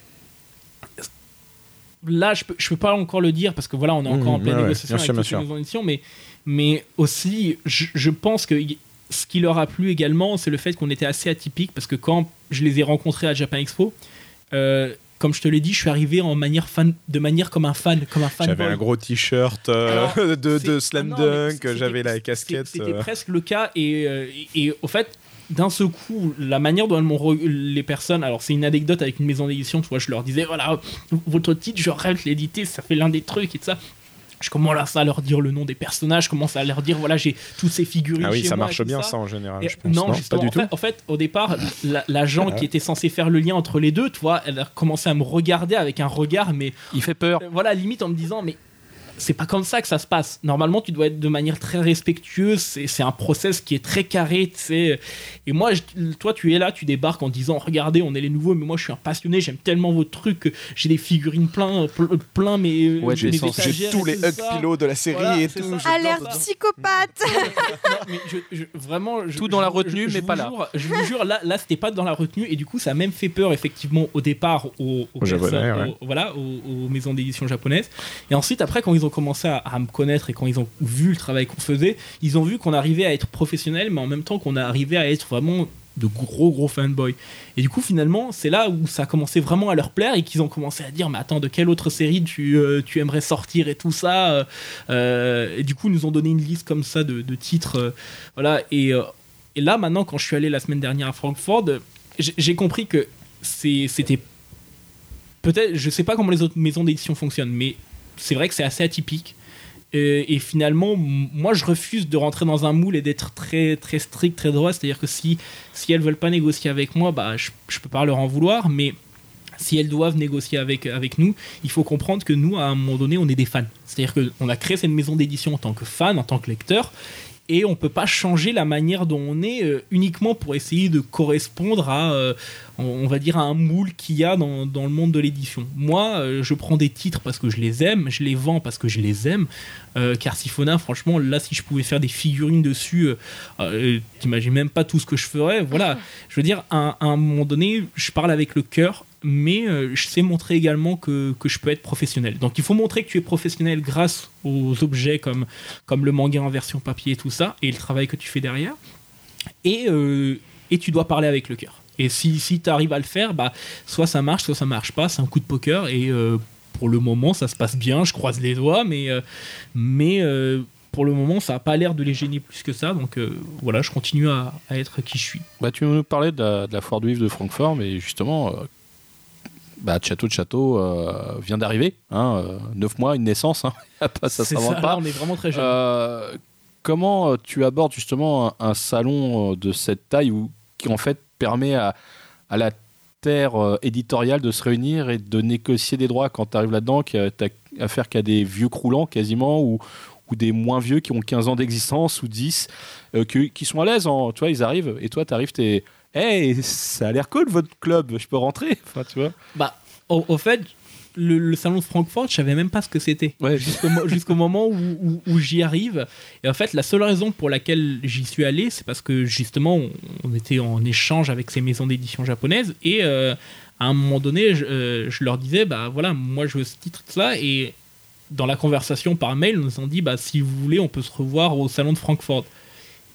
Là, je peux, je peux pas encore le dire parce que voilà, on est encore Mmh, en pleine ouais, ouais, négociation bien sûr, avec bien toutes les d'édition, mais mais aussi, je, je pense que ce qui leur a plu également, c'est le fait qu'on était assez atypique parce que quand je les ai rencontrés à Japan Expo, euh, comme je te l'ai dit, je suis arrivé en manière fan, de manière comme un fan, comme un fan. J'avais un gros t-shirt euh, de, Slam ah Dunk, j'avais la casquette. C'était euh, presque le cas et, et, et au fait. D'un seul coup, la manière dont elles m'ont les personnes, alors c'est une anecdote avec une maison d'édition, tu vois, je leur disais, voilà, votre titre, je rêve de l'éditer, ça fait l'un des trucs et tout ça. Je commence à leur dire le nom des personnages, je commence à leur dire, voilà, j'ai toutes ces figurines. Ah oui, chez ça moi marche bien ça en général, je pense. non, Non, pas du en tout. fait, en fait, au départ, la- l'agent Ah. qui était censé faire le lien entre les deux, tu vois, elle a commencé à me regarder avec un regard, mais Il fait peur. euh, voilà, limite en me disant, mais c'est pas comme ça que ça se passe. Normalement, tu dois être de manière très respectueuse. C'est un process qui est très carré, tu sais. Et moi, je- toi, tu es là, tu débarques en disant, regardez, on est les nouveaux, mais moi, je suis un passionné, j'aime tellement vos trucs. que J'ai des figurines plein, ple- plein, mais Ouais, mes j'ai tous les Hug. Pillow de la série Voilà, et c'est tout. ça. je- Alerte psychopathe Non, mais je, je- vraiment. je- Tout dans je- la retenue, je mais pas là. jure- Je vous jure, là, là c'était pas dans la retenue, et du coup, ça a même fait peur, effectivement, au départ, aux, aux Aux Japonais, personnes- ouais. aux- voilà, aux, aux maisons d'édition japonaises. Et ensuite, après, quand ils ont commencé à, me connaître et quand ils ont vu le travail qu'on faisait, ils ont vu qu'on arrivait à être professionnel, mais en même temps qu'on arrivait à être vraiment de gros gros fanboys. Et du coup, finalement, c'est là où ça a commencé vraiment à leur plaire et qu'ils ont commencé à dire Mais attends, de quelle autre série tu, euh, tu aimerais sortir et tout ça euh, euh, Et du coup, ils nous ont donné une liste comme ça de, de titres. voilà. Et, et là, maintenant, quand je suis allé la semaine dernière à Francfort, j'ai compris que c'était. Peut-être, je sais pas comment les autres maisons d'édition fonctionnent, mais c'est vrai que c'est assez atypique. Et finalement, moi, je refuse de rentrer dans un moule et d'être très, très strict, très droit. C'est-à-dire que si, si elles veulent pas négocier avec moi, bah, je, je peux pas leur en vouloir. Mais si elles doivent négocier avec, avec nous, il faut comprendre que nous, à un moment donné, on est des fans. C'est-à-dire qu'on a créé cette maison d'édition en tant que fan, en tant que lecteur. Et on peut pas changer la manière dont on est euh, uniquement pour essayer de correspondre à, euh, on- va dire, à un moule qu'il y a dans, dans le monde de l'édition. Moi, euh, je prends des titres parce que je les aime, je les vends parce que je les aime. Car Sifona, franchement, là, si je pouvais faire des figurines dessus, t'imagines même pas tout ce que je ferais. Voilà, je veux dire, à, à un moment donné, je parle avec le cœur, mais euh, je sais montrer également que, que je peux être professionnel. Donc il faut montrer que tu es professionnel grâce aux objets comme, comme le manga en version papier et tout ça, et le travail que tu fais derrière. Et, euh, et tu dois parler avec le cœur. Et si, si tu arrives à le faire, bah, soit ça marche, soit ça marche pas. C'est un coup de poker. Et euh, pour le moment, ça se passe bien. Je croise les doigts. Mais, mais pour le moment, ça n'a pas l'air de les gêner plus que ça. Donc voilà, je continue à, être qui je suis. Bah, tu nous parlais de la, foire du livre de Francfort, mais justement, bah, Château de Château euh, vient d'arriver. Hein, euh, neuf mois, une naissance. Hein, ça C'est s'invente pas. on est vraiment très jeunes. Euh, comment euh, tu abordes justement un, un salon euh, de cette taille où, qui en fait permet à, à la terre euh, éditoriale de se réunir et de négocier des droits quand tu arrives là-dedans, qui a t'as affaire qu'à des vieux croulants quasiment ou, ou des moins vieux qui ont 15 ans d'existence ou 10 euh, qui, qui sont à l'aise. en- Tu vois, ils arrivent et toi, tu arrives, tu es. Hey, ça a l'air cool votre club, je peux rentrer. Enfin, tu vois. Bah, au, au fait, le, le salon de Francfort, je savais même pas ce que c'était. Ouais. Jusqu'au mo- jusqu'au moment où, où- où j'y arrive. Et en fait, la seule raison pour laquelle j'y suis allé, c'est parce que justement, on, on était en échange avec ces maisons d'édition japonaises. Et euh, à un moment donné, je, euh, je leur disais, bah voilà, moi je veux ce titre, ça. Et dans la conversation par mail, ils nous ont dit, bah si vous voulez, on peut se revoir au salon de Francfort.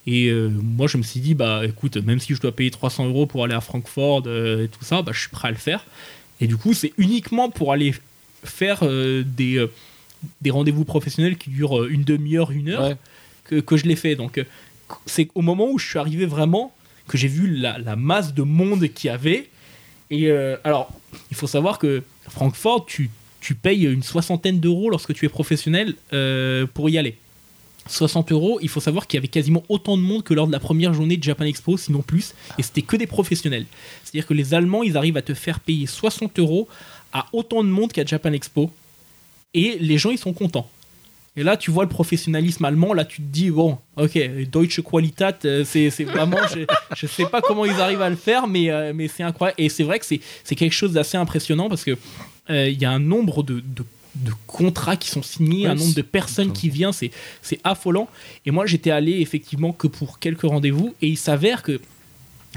Et euh, moi, je me suis dit, bah écoute, même si je dois payer 300 euros pour aller à Francfort euh, et tout ça, bah je suis prêt à le faire. Et du coup, c'est uniquement pour aller faire euh, des, des rendez-vous professionnels qui durent une demi-heure, une heure, Ouais. que, que je l'ai fait. Donc, c'est au moment où je suis arrivé vraiment que j'ai vu la, la masse de monde qu'il y avait. Et alors, il faut savoir que Francfort, tu, tu payes une soixantaine d'euros lorsque tu es professionnel pour y aller. 60 euros, il faut savoir qu'il y avait quasiment autant de monde que lors de la première journée de Japan Expo, sinon plus, et c'était que des professionnels. C'est-à-dire que les Allemands, ils arrivent à te faire payer 60 euros à autant de monde qu'à Japan Expo, et les gens, ils sont contents. Et là, tu vois le professionnalisme allemand, là, tu te dis, bon, ok, Deutsche Qualität, euh, c'est vraiment, je, je sais pas comment ils arrivent à le faire, mais, euh, mais c'est incroyable. Et c'est vrai que c'est quelque chose d'assez impressionnant parce que euh, il y a un nombre de, de contrats qui sont signés, un nombre de personnes qui viennent, c'est c'est affolant. Et moi, j'étais allé effectivement que pour quelques rendez-vous, et il s'avère que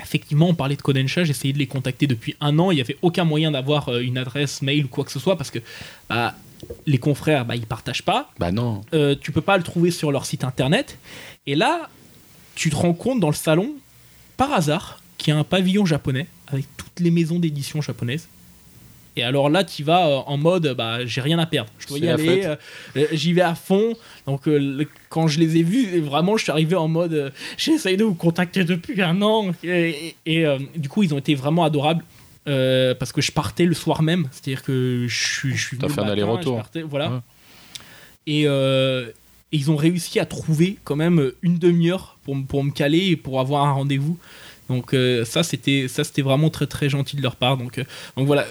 Effectivement, on parlait de Kodensha, j'ai essayé de les contacter depuis un an. Il n'y avait aucun moyen d'avoir euh, une adresse mail ou quoi que ce soit parce que bah, les confrères, bah, ils partagent pas. Bah non. Euh, tu peux pas le trouver sur leur site internet. Et là, tu te rends compte dans le salon, par hasard, qu'il y a un pavillon japonais avec toutes les maisons d'édition japonaises. Et alors là, tu vas euh, en mode, bah, j'ai rien à perdre. Je dois y aller. euh, euh, J'y vais à fond. Donc, euh, le- quand je les ai vus, vraiment, je suis arrivé en mode, euh, j'ai essayé de vous contacter depuis un an. Et, et, euh, du coup, ils ont été vraiment adorables. euh, parce que je partais le soir même, c'est-à-dire que je suis, je suis T'as venu fait un aller-retour. Voilà. Ouais. Et, euh, et ils ont réussi à trouver quand même une demi-heure pour, pour me caler et pour avoir un rendez-vous. Donc euh, ça c'était ça c'était vraiment très très gentil de leur part. Donc, euh, donc voilà,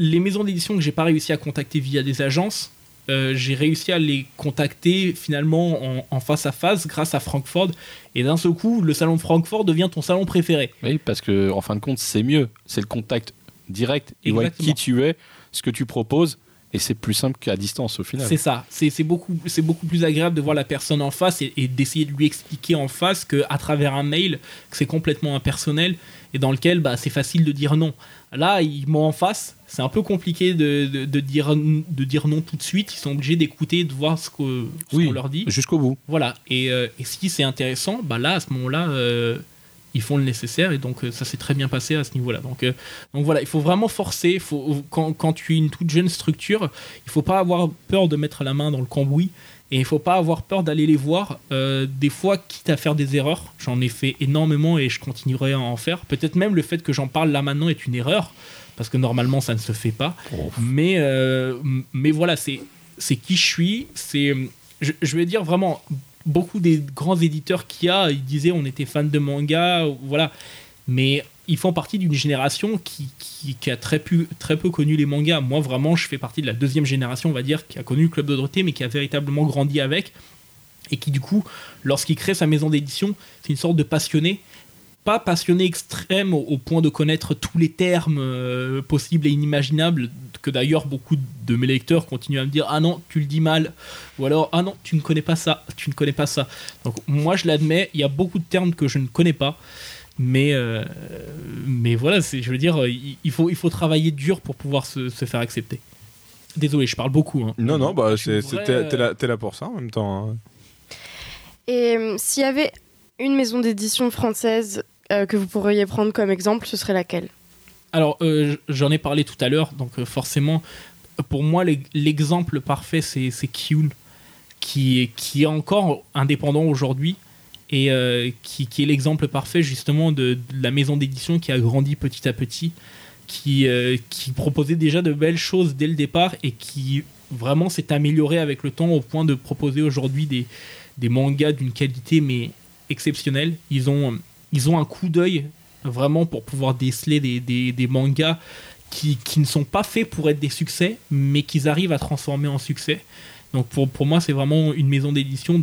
les maisons d'édition que j'ai pas réussi à contacter via des agences, euh, j'ai réussi à les contacter finalement en, en face à face grâce à Francfort. Et d'un seul coup, le salon de Francfort devient ton salon préféré. Oui, parce que en fin de compte, c'est mieux. C'est le contact direct. Ils voient qui tu es, ce que tu proposes, et c'est plus simple qu'à distance au final. C'est ça. C'est beaucoup, beaucoup plus agréable de voir la personne en face et, et d'essayer de lui expliquer en face qu'à travers un mail, que c'est complètement impersonnel et dans lequel bah, c'est facile de dire non. Là, ils m'ont en face. C'est un peu compliqué de, de- de dire, de dire non tout de suite. Ils sont obligés d'écouter, de voir ce qu'on Oui. leur dit. Jusqu'au bout. Voilà. Et, euh, et si c'est intéressant, bah là, à ce moment-là, euh, ils font le nécessaire et donc euh, ça s'est très bien passé à ce niveau-là. Donc, euh, donc voilà, il faut vraiment forcer. Faut, quand, quand tu es une toute jeune structure, il faut pas avoir peur de mettre la main dans le cambouis et il faut pas avoir peur d'aller les voir. Euh, des fois, quitte à faire des erreurs, j'en ai fait énormément et je continuerai à en faire. Peut-être même le fait que j'en parle là maintenant est une erreur parce que normalement ça ne se fait pas. Oh. Mais, euh, mais voilà, c'est c'est qui je suis. C'est, je, je vais dire vraiment, beaucoup des grands éditeurs qu'il y a, ils disaient on était fan de manga, voilà. Mais ils font partie d'une génération qui, qui, qui a très peu, très peu connu les mangas. Moi, vraiment, je fais partie de la deuxième génération, on va dire, qui a connu le Club de Dorothée, mais qui a véritablement grandi avec. Et qui, du coup, lorsqu'il crée sa maison d'édition, c'est une sorte de passionné. Pas passionné extrême au, au point de connaître tous les termes euh, possibles et inimaginables, que d'ailleurs beaucoup de mes lecteurs continuent à me dire Ah non, tu le dis mal, ou alors Ah non, tu ne connais pas ça, tu ne connais pas ça. Donc moi je l'admets, il y a beaucoup de termes que je ne connais pas, mais, euh, mais voilà, c'est, je veux dire, il, il faut, il faut travailler dur pour pouvoir se, se faire accepter. Désolé, je parle beaucoup. hein. Non, non, bah, c'est, t'es, t'es euh, là, t'es là pour ça en même temps. hein. Et s'il y avait une maison d'édition française euh, que vous pourriez prendre comme exemple, ce serait laquelle Alors, euh, j'en ai parlé tout à l'heure, donc euh, forcément, pour moi, l'e- l'exemple parfait, c'est Kyun, qui, est- encore indépendant aujourd'hui et qui, est l'exemple parfait justement de, la maison d'édition qui a grandi petit à petit, qui, proposait déjà de belles choses dès le départ et qui vraiment s'est amélioré avec le temps au point de proposer aujourd'hui des, des mangas d'une qualité mais exceptionnelle. Ils ont, ils ont un coup d'œil vraiment pour pouvoir déceler des, mangas qui, ne sont pas faits pour être des succès, mais qu'ils arrivent à transformer en succès. Donc pour, moi, c'est vraiment une maison d'édition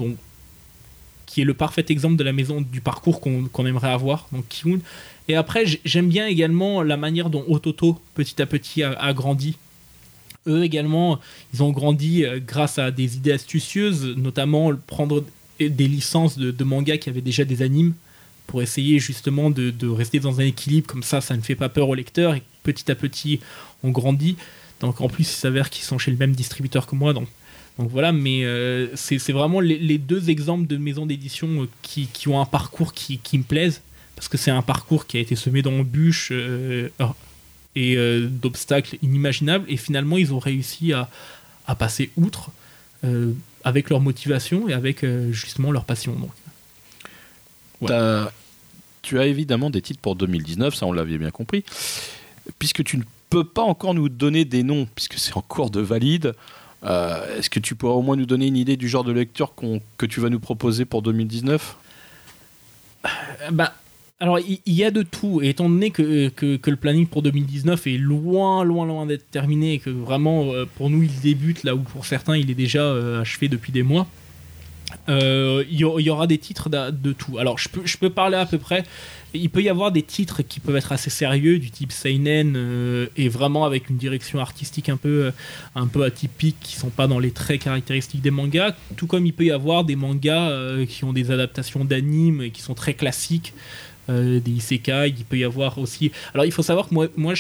qui est le parfait exemple de la maison du parcours qu'on aimerait avoir, donc Kiun. Et après, j'aime bien également la manière dont Ototo, petit à petit, a, grandi. Eux également, ils ont grandi euh, grâce à des idées astucieuses, notamment prendre des licences de mangas qui avaient déjà des animes pour essayer justement de, rester dans un équilibre comme ça, ça ne fait pas peur au lecteur et petit à petit on grandit. Donc en plus il s'avère qu'ils sont chez le même distributeur que moi, donc, donc voilà, mais euh, c'est vraiment les, deux exemples de maisons d'édition euh, qui, qui ont un parcours qui, qui me plaisent, parce que c'est un parcours qui a été semé d'embûches euh, et d'obstacles inimaginables, et finalement ils ont réussi à, à passer outre avec leur motivation et avec justement leur passion. Donc. Ouais. Tu as évidemment des titres pour 2019, ça on l'avait bien compris. Puisque tu ne peux pas encore nous donner des noms, puisque c'est en cours de valide, euh, est-ce que tu pourrais au moins nous donner une idée du genre de lecture que tu vas nous proposer pour 2019 Euh, bah, alors, il y, a de tout. Et étant donné que, que, que le planning pour 2019 est loin, loin, loin d'être terminé, et que vraiment, euh, pour nous, il débute là où pour certains, il est déjà euh, achevé depuis des mois, il y, a- il y aura des titres de, tout. Alors, je peux, je peux parler à peu près. Il peut y avoir des titres qui peuvent être assez sérieux, du type Seinen, euh, et vraiment avec une direction artistique un peu, euh, un peu atypique, qui sont pas dans les traits caractéristiques des mangas. Tout comme il peut y avoir des mangas euh, qui ont des adaptations d'animes et qui sont très classiques. euh, des isekai, il peut y avoir aussi. Alors il faut savoir que moi, moi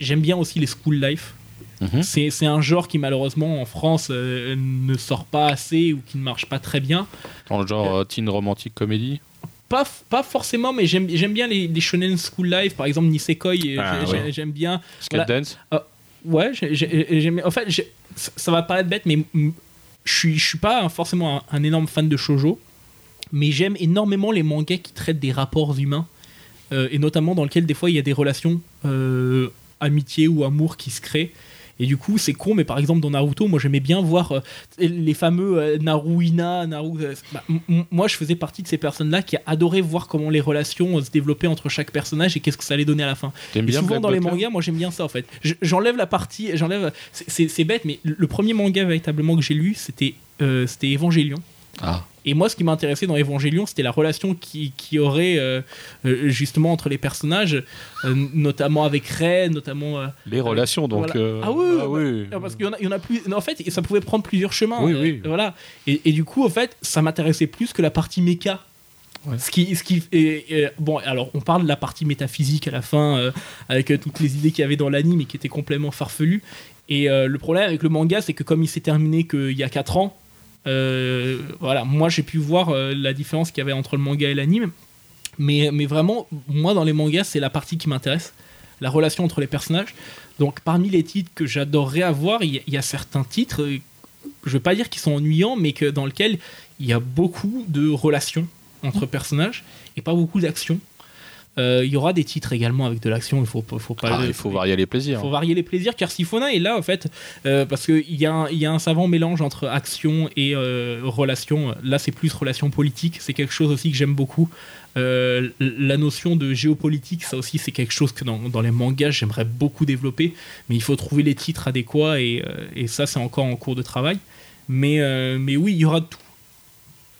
j'aime bien aussi les school life. Mhm. C'est c'est un genre qui malheureusement en France euh, ne sort pas assez ou qui ne marche pas très bien. Dans le genre euh, teen romantique comédie Pas, pas forcément, mais j'aime j'aime bien les, les shonen school life, par exemple Nisekoi, et Ah, j'ai- ouais. j'aime bien. Skate Voilà. Dance Ouais, j'ai- j'ai- j'aime. En fait, ça va paraître bête, mais je suis, je suis pas forcément un, un énorme fan de shojo, mais j'aime énormément les mangas qui traitent des rapports humains, euh, et notamment dans lesquels des fois il y a des relations euh, amitié ou amour qui se créent. Et du coup, c'est con, mais par exemple dans Naruto, moi j'aimais bien voir euh, les fameux euh, Naruina, Naru. euh, bah, moi, je faisais partie de ces personnes-là qui adoraient voir comment les relations euh, se développaient entre chaque personnage et qu'est-ce que ça allait donner à la fin. Et bien souvent Black dans les mangas, moi j'aime bien ça en fait. Je- J'enlève la partie, j'enlève. c'est- bête, mais le premier manga véritablement que j'ai lu, c'était c'était Evangelion. Ah, Et moi, ce qui m'intéressait dans Evangelion, c'était la relation qui, qui aurait euh, euh, justement entre les personnages, euh, notamment avec Rey, notamment. euh, les relations donc. voilà. Ah oui, ah oui, non, parce qu'il y en a, il y en a plus. En fait, ça pouvait prendre plusieurs chemins. Oui, oui. Voilà. Et, et du coup, en fait, ça m'intéressait plus que la partie méca. Ouais. Ce qui, ce qui, et- bon, alors on parle de la partie métaphysique à la fin, avec toutes les idées qu'il y avait dans l'anime et qui étaient complètement farfelues. Et le problème avec le manga, c'est que comme il s'est terminé qu'il y a 4 ans, euh, voilà, moi j'ai pu voir euh, la différence qu'il y avait entre le manga et l'anime. Mais, mais vraiment, moi, dans les mangas, c'est la partie qui m'intéresse, la relation entre les personnages. Donc, parmi les titres que j'adorerais avoir, il y, a- certains titres, euh, je veux pas dire qu'ils sont ennuyants, mais que, dans lesquels il y a beaucoup de relations entre personnages et pas beaucoup d'action. Euh, Il y aura des titres également avec de l'action, il faut, faut pas Ah, le- il faut varier les plaisirs. il faut varier les plaisirs car Sifona est là en fait euh, parce qu'il y, a un- y a un savant mélange entre action et euh, relation. Là c'est plus relation politique, c'est quelque chose aussi que j'aime beaucoup. Euh, la notion de géopolitique, ça aussi c'est quelque chose que dans, dans les mangas j'aimerais beaucoup développer, mais il faut trouver les titres adéquats et, euh, et ça c'est encore en cours de travail. Mais, euh, mais oui, il y aura tout.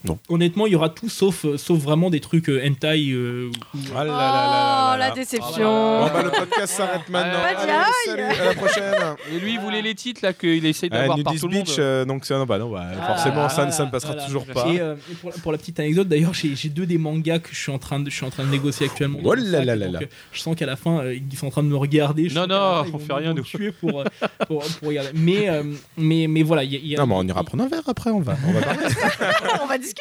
Non. Honnêtement, il y aura tout sauf, euh, sauf vraiment des trucs euh, hentai. euh, Ah là là là Oh, là là la là. déception. Bon bah le podcast s'arrête maintenant. Allez, salut, à la prochaine. Et lui, il voulait les titres là qu'il essaye Ah, d'avoir par Nudist tout le monde. Beach, euh, donc c'est non, bah non, bah, Ah, forcément ça, ne- ça ne passera toujours pas. Et, euh, et pour, pour la petite anecdote, d'ailleurs, j'ai j'ai deux des mangas que je suis en train de, je suis en train de négocier actuellement. Oh là là là donc, là. Je sens qu'à la fin, euh, ils sont en train de me regarder. Non, non, on fait rien, nous. tuer pour, pour, pour regarder. Mais, mais, mais voilà, y a- Non, mais on ira prendre un verre après, on va. On va parler. On va discuter.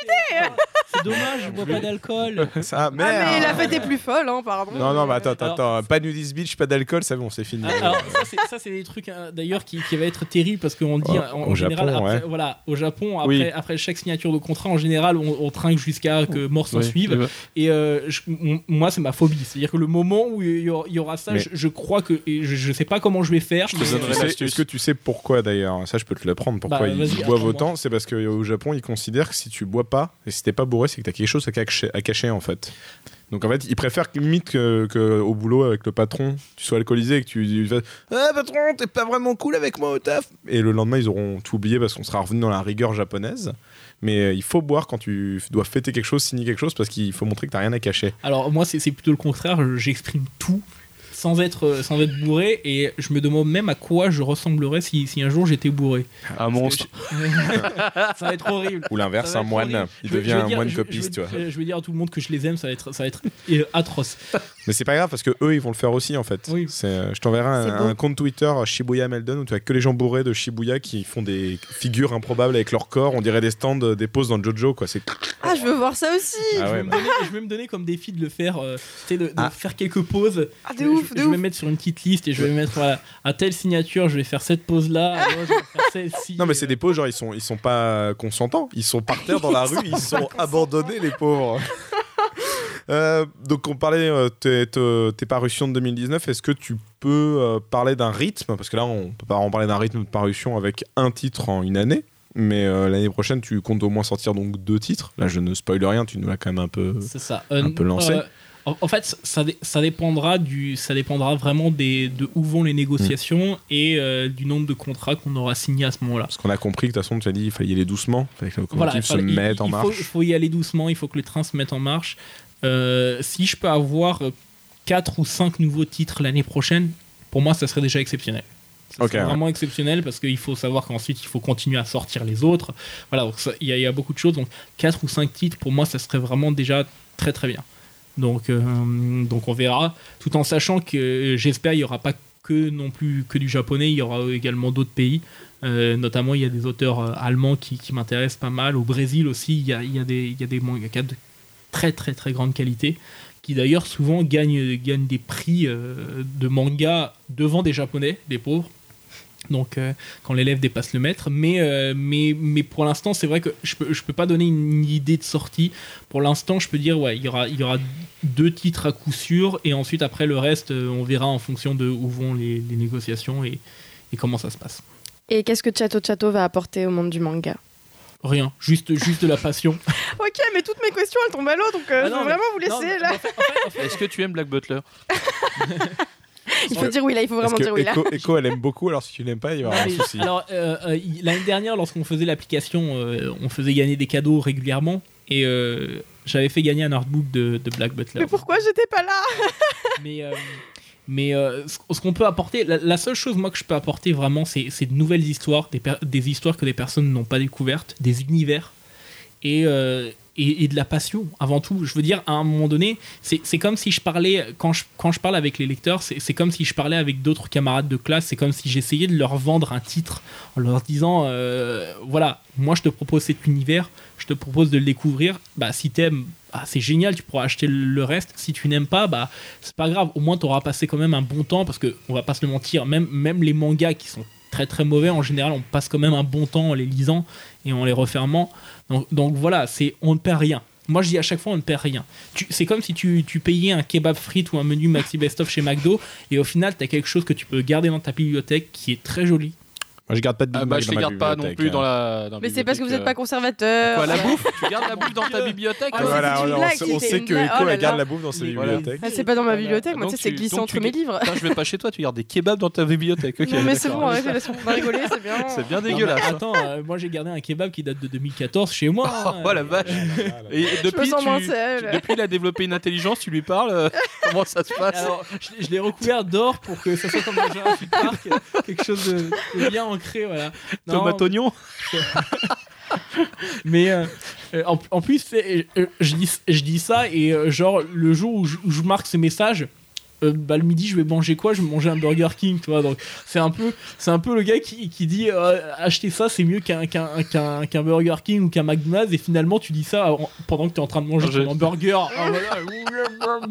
C'est dommage, je bois pas d'alcool. ça, Ah, mais merde. la fête est plus folle, hein, pardon. Non, non, mais attends, attends, Alors- attends. Pas Nudist Beach, pas d'alcool, c'est bon, c'est fini. Ah, Alors, ça, c'est- ça, des trucs hein, d'ailleurs qui, qui va être terrible parce qu'on dit Oh, en, général, Japon, après, ouais. voilà, au Japon, après, Oui. après chaque signature de contrat, en général, on, on trinque jusqu'à que mort s'en Oui, suive. Et euh, je- moi, c'est ma phobie. C'est-à-dire que le moment où il y aura, il y aura ça, Mais- je, je crois que et je, je sais pas comment je vais faire. te mais-. Est-ce que tu sais pourquoi d'ailleurs? Ça, je peux te l'apprendre. Pourquoi Bah, ils boivent autant C'est parce qu'au Japon, ils considèrent que si tu bois pas et si t'es pas bourré, c'est que t'as quelque chose à cacher, en fait. Donc en fait, ils préfèrent limite que, que au boulot avec le patron, tu sois alcoolisé et que tu lui fasses Ah patron, t'es pas vraiment cool avec moi au taf. Et le lendemain, ils auront tout oublié parce qu'on sera revenu dans la rigueur japonaise. Mais euh, il faut boire quand tu dois fêter quelque chose, signer quelque chose parce qu'il faut montrer que t'as rien à cacher. Alors moi, c'est plutôt le contraire. J'exprime tout sans être, euh, sans être bourré et je me demande même à quoi je ressemblerais si, si un jour j'étais bourré. Un monstre. ça va être horrible. Ou l'inverse, un moine, horrible. il Je- devient un dire- moine copiste, tu vois. Je vais dire à tout le monde que je les aime, ça va être, ça va être euh, atroce. Mais c'est pas grave parce que eux ils vont le faire aussi en fait. Oui. Euh, je t'enverrai un, compte Twitter Shibuya Meldon où tu as que les gens bourrés de Shibuya qui font des figures improbables avec leur corps. On dirait des stands, des poses dans Jojo quoi. C'est Ah, je veux voir ça aussi. Ah je, ouais, vais me bah. donner, je vais me donner comme défi de le faire, euh, tu sais, de, de Ah. faire quelques pauses. Ah, de ouf, je- vais mettre sur une petite liste et je vais mettre voilà, à telle signature, je vais faire cette pause là, je vais faire celle-ci. non mais c'est euh, des poses genre ils sont ils sont pas consentants. Ils sont par terre dans la rue. Ils sont abandonnés les pauvres. Euh, donc on parlait euh, tes, tes- parutions de 2019. Est-ce que tu peux euh, parler d'un rythme? Parce que là on peut pas en parler d'un rythme de parution avec un titre en une année. Mais euh, l'année prochaine, tu comptes au moins sortir donc deux titres. Là, je ne spoil rien, tu nous l'as quand même un peu. C'est ça. un peu lancé. En, en fait, ça, dé- ça dépendra du, ça dépendra vraiment des, de où vont les négociations Mm. et euh, du nombre de contrats qu'on aura signés à ce moment-là. Parce qu'on a compris que de toute façon, tu as dit qu'il fallait y aller doucement. Il fallait que le Voilà, il se il- mette en il marche. il faut y aller doucement, il faut que le train se mette en marche. Euh, si je peux avoir 4 ou 5 nouveaux titres l'année prochaine, pour moi, ça serait déjà exceptionnel. Ouais. vraiment exceptionnel parce qu'il faut savoir qu'ensuite, il faut continuer à sortir les autres. Voilà, il y, a- il y a beaucoup de choses. Donc, 4 ou 5 titres, pour moi, ça serait vraiment déjà très très bien. Donc, euh, donc on verra, tout en sachant que euh, j'espère il n'y aura pas que non plus que du japonais, il y aura également d'autres pays. Euh, notamment, il y a des auteurs allemands qui, m'intéressent pas mal. Au Brésil aussi, il y a, des, il de très très très grande qualité qui d'ailleurs souvent gagnent, des prix de manga devant des japonais, des pauvres. Donc euh, quand l'élève dépasse le maître, mais, euh, mais, mais pour l'instant c'est vrai que je peux, je peux pas donner une idée de sortie. Pour l'instant je peux dire ouais il y aura, il y aura deux titres à coup sûr et ensuite après le reste euh, on verra en fonction de où vont les, les négociations et, et comment ça se passe. Et qu'est-ce que Chato Chato va apporter au monde du manga? Rien, juste, juste de la passion. Ok, mais toutes mes questions elles tombent à l'eau, donc euh, Ah je non, veux mais- vraiment vous laisser Non, là. en fait- en fait- en fait- Est-ce que tu aimes Black Butler? Il faut dire oui là, il faut vraiment dire oui là. Echo, Echo, elle aime beaucoup, alors si tu l'aimes pas, il va y avoir un souci. Alors, euh, euh, l'année dernière, lorsqu'on faisait l'application, euh, on faisait gagner des cadeaux régulièrement. Et euh, j'avais fait gagner un artbook de, de Black Butler. Mais pourquoi j'étais pas là Mais, euh, mais euh, ce qu'on peut apporter, la, la seule chose moi que je peux apporter vraiment, c'est de nouvelles histoires, des, histoires que des personnes n'ont pas découvertes, des univers. Et, euh, et, de la passion avant tout. Je veux dire, à un moment donné, c'est comme si je parlais, quand je, quand je parle avec les lecteurs, c'est comme si je parlais avec d'autres camarades de classe, c'est comme si j'essayais de leur vendre un titre en leur disant, euh, voilà, moi je te propose cet univers, je te propose de le découvrir, bah si t'aimes, bah, c'est génial, tu pourras acheter le reste, si tu n'aimes pas, bah c'est pas grave, au moins tu auras passé quand même un bon temps, parce que on va pas se le mentir, même, même les mangas qui sont très très mauvais, en général on passe quand même un bon temps en les lisant et en les refermant. Donc, voilà, c'est on ne perd rien. Moi je dis à chaque fois on ne perd rien. C'est comme si tu, tu payais un kebab frites ou un menu maxi best-of chez McDo et au final tu as quelque chose que tu peux garder dans ta bibliothèque qui est très joli. Moi, je garde pas de Big Ah bah, Mac je ma garde pas non bibliothèque, plus hein. dans la. dans Mais c'est parce que vous bibliothèque, n'êtes pas euh. conservateur. Quoi, la bouffe Tu gardes la bouffe dans ta bibliothèque Ah, Voilà, une on, blague, on c'était sait que. Echo Oh elle garde la bouffe dans sa bibliothèque. Ah, c'est pas dans ma bibliothèque, moi Donc tu sais, c'est glissé entre mes livres. Je vais pas chez toi, tu gardes des kebabs dans ta bibliothèque. Non, mais c'est bon, on va rigoler, c'est bien. C'est bien dégueulasse. hein. attends, euh, moi j'ai gardé un kebab qui date de 2014 chez moi. Oh la vache. Et depuis, il a développé une intelligence, tu lui parles. euh, comment ça se passe je, l'ai recouvert d'or pour que ça soit comme dans Jurassic Park, quelque chose de, de bien ancré, voilà. Non, Tomate oignon mais euh, euh, en, en plus, euh, je, dis, je dis ça et euh, genre le jour où je, où je marque ces messages, euh, bah, le midi je vais manger quoi? Je vais manger un Burger King, tu vois. Donc c'est un peu, c'est un peu le gars qui, qui dit euh, acheter ça c'est mieux qu'un qu'un qu'un qu'un Burger King ou qu'un McDonald's et finalement tu dis ça en- pendant que tu es en train de manger ton hamburger. Ah, voilà.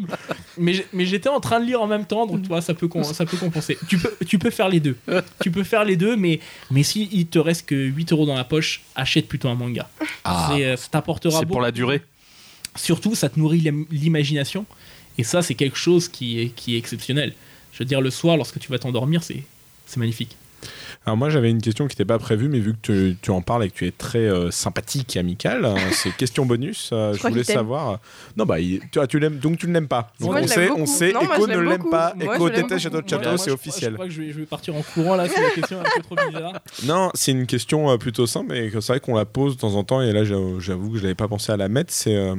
mais mais j'étais en train de lire en même temps, donc tu vois ça peut ça peut compenser. Tu peux tu peux faire les deux. Tu peux faire les deux, mais mais si il te reste que 8 euros dans la poche, achète plutôt un manga. C'est, euh, ça t'apportera C'est pour la durée. Surtout, ça te nourrit l'im- l'imagination. Et ça, c'est quelque chose qui est, exceptionnel. Je veux dire, le soir, lorsque tu vas t'endormir, c'est, c'est magnifique. Alors moi j'avais une question qui n'était pas prévue, mais vu que tu, tu en parles et que tu es très euh, sympathique et amical, hein, c'est question bonus. euh, je voulais qu'il t'aime. Non bah il- tu, tu l'aimes, donc tu ne l'aimes pas. Donc Moi, on sait, on sait. Echo ne l'aime pas. Moi, Echo déteste Château de. Château, c'est officiel. Je crois que je vais, je vais partir en courant là, c'est la question un peu trop bizarre. Non, c'est une question euh, plutôt simple, mais c'est vrai qu'on la pose de temps en temps, et là j'avoue que je n'avais pas pensé à la mettre. C'est euh,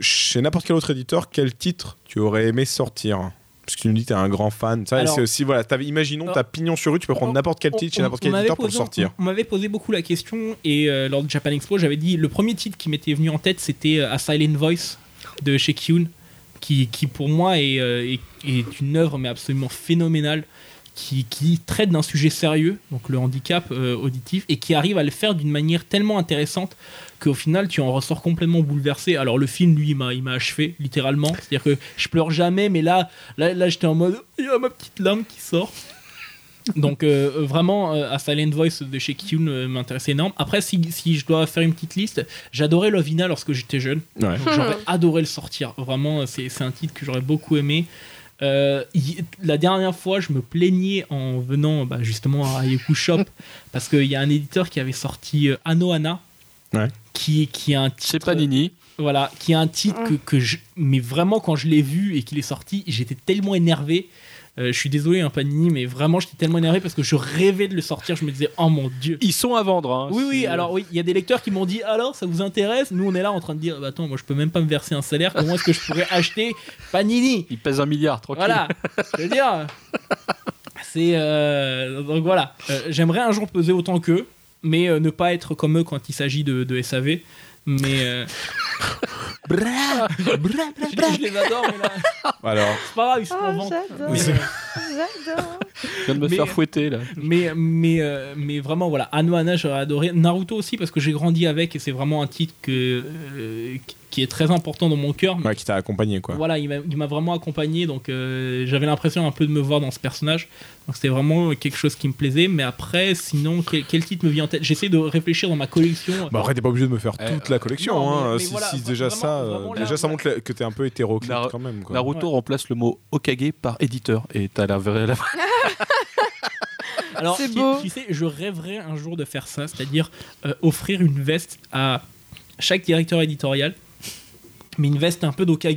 chez n'importe quel autre éditeur, quel titre tu aurais aimé sortir? Parce que tu me dis que tu es un grand fan. Ça, c'est aussi, voilà, imaginons, Alors- tu as pignon sur rue, tu peux prendre n'importe quel titre chez n'importe quel éditeur pour le sortir. On, on m'avait posé beaucoup la question et euh, lors du Japan Expo, j'avais dit le premier titre qui m'était venu en tête, c'était euh, A Silent Voice de chez Kyun, qui, qui pour moi est, euh, est, est une œuvre mais absolument phénoménale. Qui, qui traite d'un sujet sérieux, donc le handicap euh, auditif, et qui arrive à le faire d'une manière tellement intéressante qu'au final tu en ressors complètement bouleversé. Alors le film, lui, il m'a, achevé, littéralement. C'est-à-dire que je pleure jamais, mais là, là, là j'étais en mode, il y a ma petite larme qui sort. Donc euh, vraiment, euh, à Silent Voice de chez Kyun euh, m'intéressait énorme. Après, si, si je dois faire une petite liste, j'adorais Lovina lorsque j'étais jeune. Ouais. J'aurais adoré le sortir. Vraiment, c'est un titre que j'aurais beaucoup aimé. Euh, y- la dernière fois, je me plaignais en venant bah, justement à Yeku Shop parce qu'il y a un éditeur qui avait sorti euh, Anohana, Ouais. qui, qui a un titre, C'est Panini. voilà, qui a un titre que, que je, mais vraiment quand je l'ai vu et qu'il est sorti, j'étais tellement énervé. Euh, je suis désolé, un Panini, mais vraiment j'étais tellement énervé parce que je rêvais de le sortir. Je me disais, oh mon dieu. Ils sont à vendre. hein. Oui, oui, alors oui, il y a des lecteurs qui m'ont dit alors ça vous intéresse? Nous on est là en train de dire bah, attends, moi je peux même pas me verser un salaire, comment est-ce que je pourrais acheter Panini? Ils pèsent un milliard, tranquille. Voilà, je veux dire, c'est. euh, donc voilà, Euh, j'aimerais un jour peser autant qu'eux, mais ne pas être comme eux quand il s'agit de, de SAV. Mais. euh, je, je les adore, mais là, Alors, c'est pas grave, ils sont en Ah, vente. j'adore. Euh. Je viens de me Mais- faire fouetter là. mais, mais, euh, mais vraiment, voilà. Anohana, j'aurais adoré. Naruto aussi, parce que j'ai grandi avec et c'est vraiment un titre que, euh, qui est très important dans mon cœur. ouais, qui t'a accompagné quoi. Voilà, il m'a vraiment accompagné, donc euh, j'avais l'impression un peu de me voir dans ce personnage. Donc c'était vraiment quelque chose qui me plaisait. Mais après, sinon, quel, quel titre me vient en tête? J'essaie de réfléchir dans ma collection. Bah après, t'es pas obligé de me faire Euh, toute la collection. non, mais- hein. mais si voilà, si vra- déjà vraiment- ça, euh, vraiment, là, déjà ça là- montre que t'es un peu hétéroclite Nar- quand même. Quoi. Naruto Ouais. remplace le mot Okage par éditeur. Et t'as la vraie. la- Alors, tu- tu sais, je rêverais un jour de faire ça, c'est-à-dire euh, offrir une veste à chaque directeur éditorial. Mais une veste un peu d'Okage,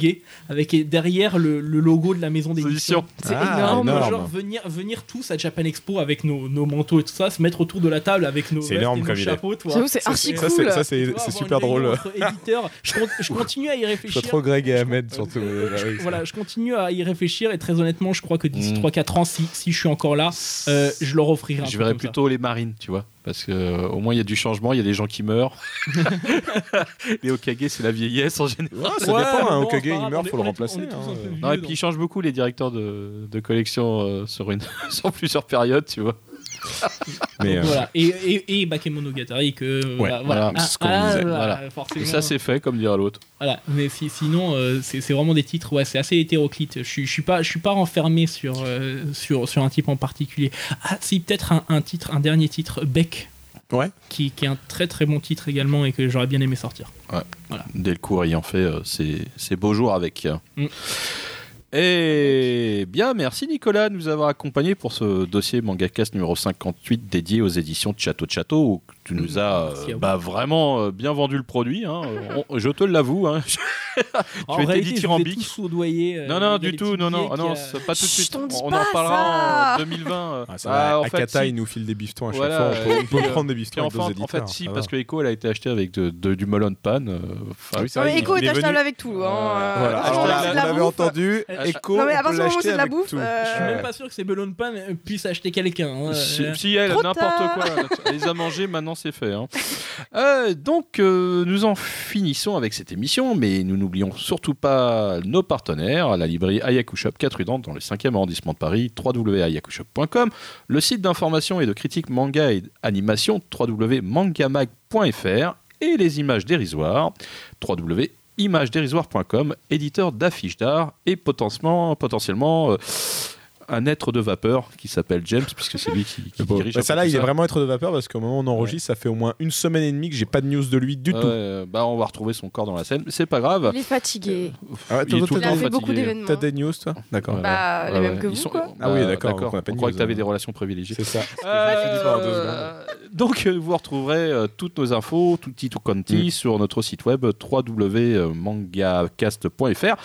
avec derrière le, le logo de la maison d'édition. Édition. C'est Ah, énorme. énorme. Genre venir, venir tous à Japan Expo avec nos, nos manteaux et tout ça, se mettre autour de la table avec nos C'est vestes énorme et nos comme idée. chapeaux. c'est Ça, archi cool. c'est- ça, c'est super drôle. entre éditeurs. Je, con- je continue à y Je réfléchir. suis trop Greg et Ahmed surtout. euh. Voilà, je continue à y réfléchir et très honnêtement, je crois que d'ici Mm. 3-4 ans, si, si je suis encore là, euh, je leur offrirai un Je ça. plutôt les marines, tu vois. Parce que euh, au moins il y a du changement, il y a des gens qui meurent. les Okage, c'est la vieillesse en général. Ouais, ça Ouais, dépend, un bon, Okage il meurt, faut le remplacer. hein. Non, et puis ils changent beaucoup les directeurs de, de collection euh, sur, une, sur plusieurs périodes, tu vois. Mais euh, voilà. Et, et, et Bakemonogatari que voilà, voilà, Ah, c'est ce qu'on ah, disait. voilà, Voilà. forcément. Et ça, c'est fait, comme dirait l'autre. Voilà, mais si- sinon, euh, c'est vraiment des titres, ouais, c'est assez hétéroclite. Je suis, je suis pas, je suis pas renfermé sur, euh, sur, sur un type en particulier. Ah, si, peut-être un, un titre, un dernier titre, Beck, Ouais. qui, qui est un très très bon titre également et que j'aurais bien aimé sortir. Delcourt ayant fait euh, ses, ses beaux jours avec. Mm. Et bien, merci Nicolas de nous avoir accompagnés pour ce dossier MangaCast numéro 58 dédié aux éditions de Château de Château où tu nous as euh, à vous. bah, vraiment euh, bien vendu le produit. hein. On- je te l'avoue. hein. En étais réalité, je vous ai dithyrambique. tous soudoyés. euh, non, il y non, a du des tout. petits Non, non, billets ah non, qui, euh, c'est pas tout de Chut, suite. on dit On pas en parlera ça. en 2020. euh. ah, ça Bah, en fait, Akata, si. il nous file des bifetons à chaque Voilà, fois. On peut, et on peut puis, prendre des Puis bifetons avec enfin, nos en éditeurs. fait, si, ça parce va. que Echo, elle a été achetée avec de, de- du melon de panne. euh, enfin, oui, c'est Non, vrai, mais il- Echo il est est achetable venu- avec tout. Hein. Euh, Voilà, Euh, alors acheter là, de vous la l'avez bouffe. entendu, Euh, Echo, Non, mais à partir du moment où c'est de la bouffe, euh, Je suis même pas sûr que ces Bellon Pan euh, puissent acheter quelqu'un. hein. Si, Euh, si elle, n'importe quoi. Elle les a mangés, maintenant c'est fait. hein. Euh, donc, euh, nous en finissons avec cette émission, mais nous n'oublions surtout pas nos partenaires, la librairie Ayaku Shop 4 rue Dante dans le 5e arrondissement de Paris, www.ayakushop.com, le site d'information et de critique manga et animation, www.mangamag.fr, et les images dérisoires, www.imagedérisoire.com, éditeur d'affiches d'art et potentiellement, potentiellement euh, un être de vapeur qui s'appelle James, puisque c'est lui qui, qui Bah, dirige. un ça là, tout il est vraiment être de vapeur parce qu'au moment où on enregistre, ça fait au moins une semaine et demie que j'ai pas de news de lui du Ouais, tout. euh, bah, on va retrouver son corps dans la scène, mais c'est pas grave. Il est fatigué. Ah ouais, Il est tout a fait beaucoup d'événements. T'as des news, toi D'accord. Ouais. Bah, les mêmes que vous, sont- quoi. Ah oui, bah, d'accord, on On news, que tu avais hein. des relations privilégiées. C'est ça. Euh, donc euh, vous retrouverez euh, toutes nos infos, tutti tout quanti Mm. sur notre site web www.mangacast.fr.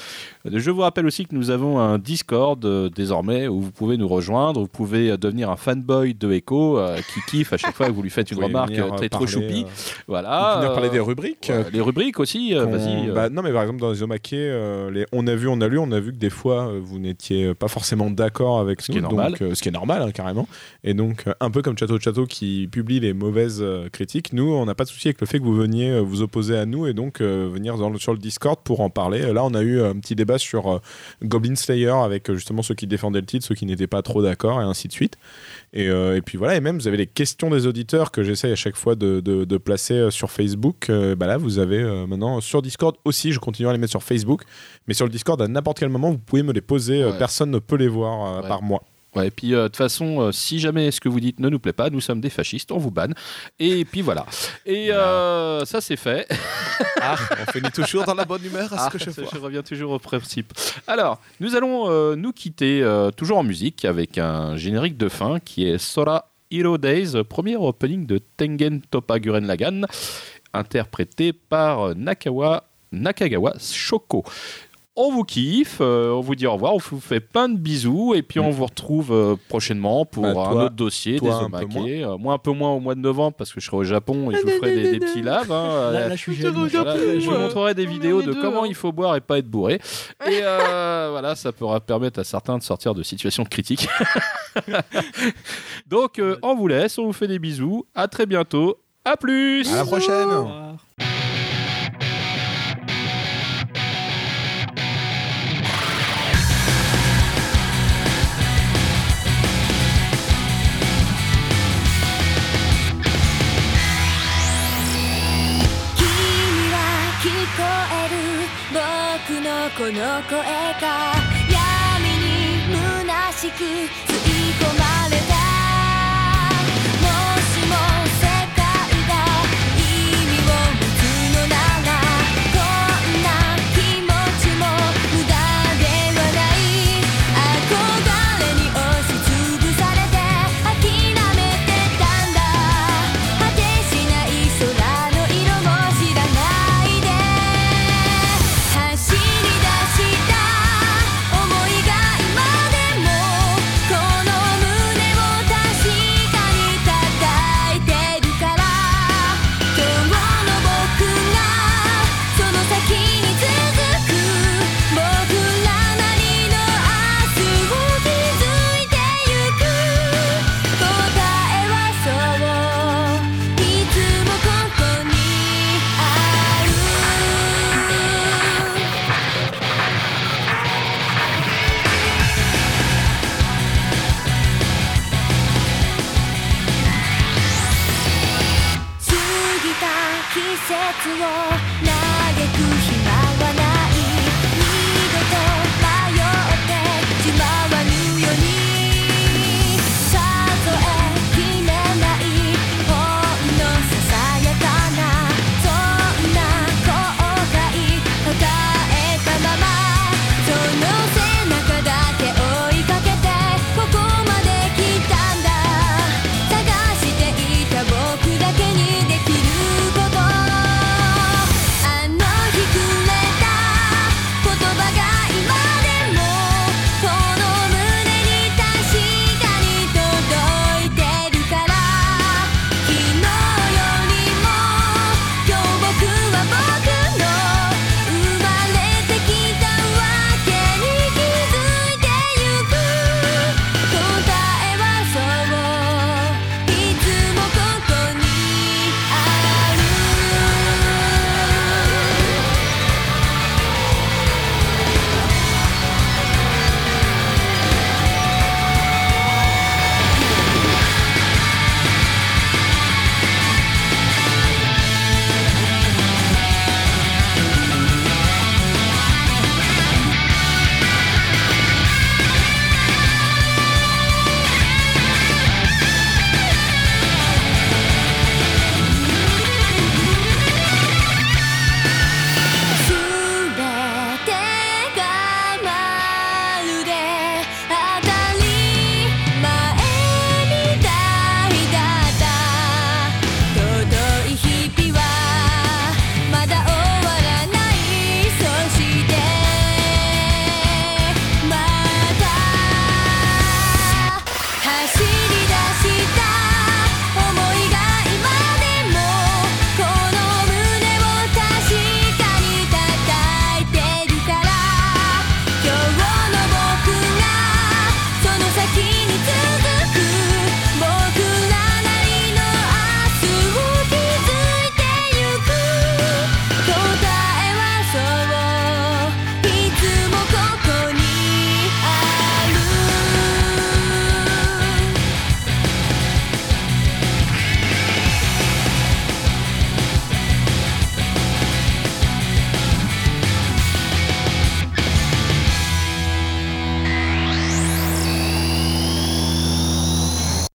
Je vous rappelle aussi que nous avons un Discord euh, désormais où vous pouvez nous rejoindre, vous pouvez euh, devenir un fanboy de Echo euh, qui kiffe à chaque fois que vous lui faites une remarque venir, très trop parler, choupi. euh, Voilà. venir parler des rubriques. ouais, les rubriques aussi, vas-y. bah, non, mais par exemple, dans les Omake, euh, les on a vu, on a lu, on a vu que des fois, vous n'étiez pas forcément d'accord avec Ce nous, qui est normal. donc, ce qui est normal, hein, carrément. Et donc, un peu comme Château Château qui publie les mauvaises critiques, nous, on n'a pas de souci avec le fait que vous veniez vous opposer à nous et donc venir dans le- sur le Discord pour en parler. Là, on a eu un petit débat sur euh, Goblin Slayer avec euh, justement ceux qui défendaient le titre, ceux qui n'étaient pas trop d'accord, et ainsi de suite. Et, euh, et puis voilà, et même vous avez les questions des auditeurs que j'essaye à chaque fois de, de- de placer sur Facebook. Euh, bah là, vous avez euh, maintenant sur Discord aussi, je continue à les mettre sur Facebook, mais sur le Discord, à n'importe quel moment, vous pouvez me les poser, Ouais. personne ne peut les voir Ouais. par moi. Ouais, et puis euh, de toute façon, euh, si jamais ce que vous dites ne nous plaît pas, nous sommes des fascistes, on vous banne. Et puis voilà. Et euh, ça c'est fait. Ah, on finit toujours dans la bonne humeur Ah, je reviens toujours au principe. Alors, nous allons nous quitter toujours en musique avec un générique de fin qui est Sora Hero Days, premier opening de Tengen Toppa Guren Lagann, interprété par Nakawa, Nakagawa Shoko. On vous kiffe, euh, on vous dit au revoir, on vous fait plein de bisous et puis on vous retrouve euh, prochainement pour Bah, un toi- autre dossier toi, des un peu Omake. Euh, moi un peu moins au mois de novembre parce que je serai au Japon et je vous ferai des, des petits lives. hein. Là, là, je suis Je te jaloux. regarde. Voilà, je vous montrerai des On est vidéos les de deux, comment hein. il faut boire et pas être bourré. Et euh, voilà, ça pourra permettre à certains de sortir de situations critiques. Donc, euh, on vous laisse, on vous fait des bisous. À très bientôt. À plus. À la prochaine. Au revoir.「この声が闇に虚しく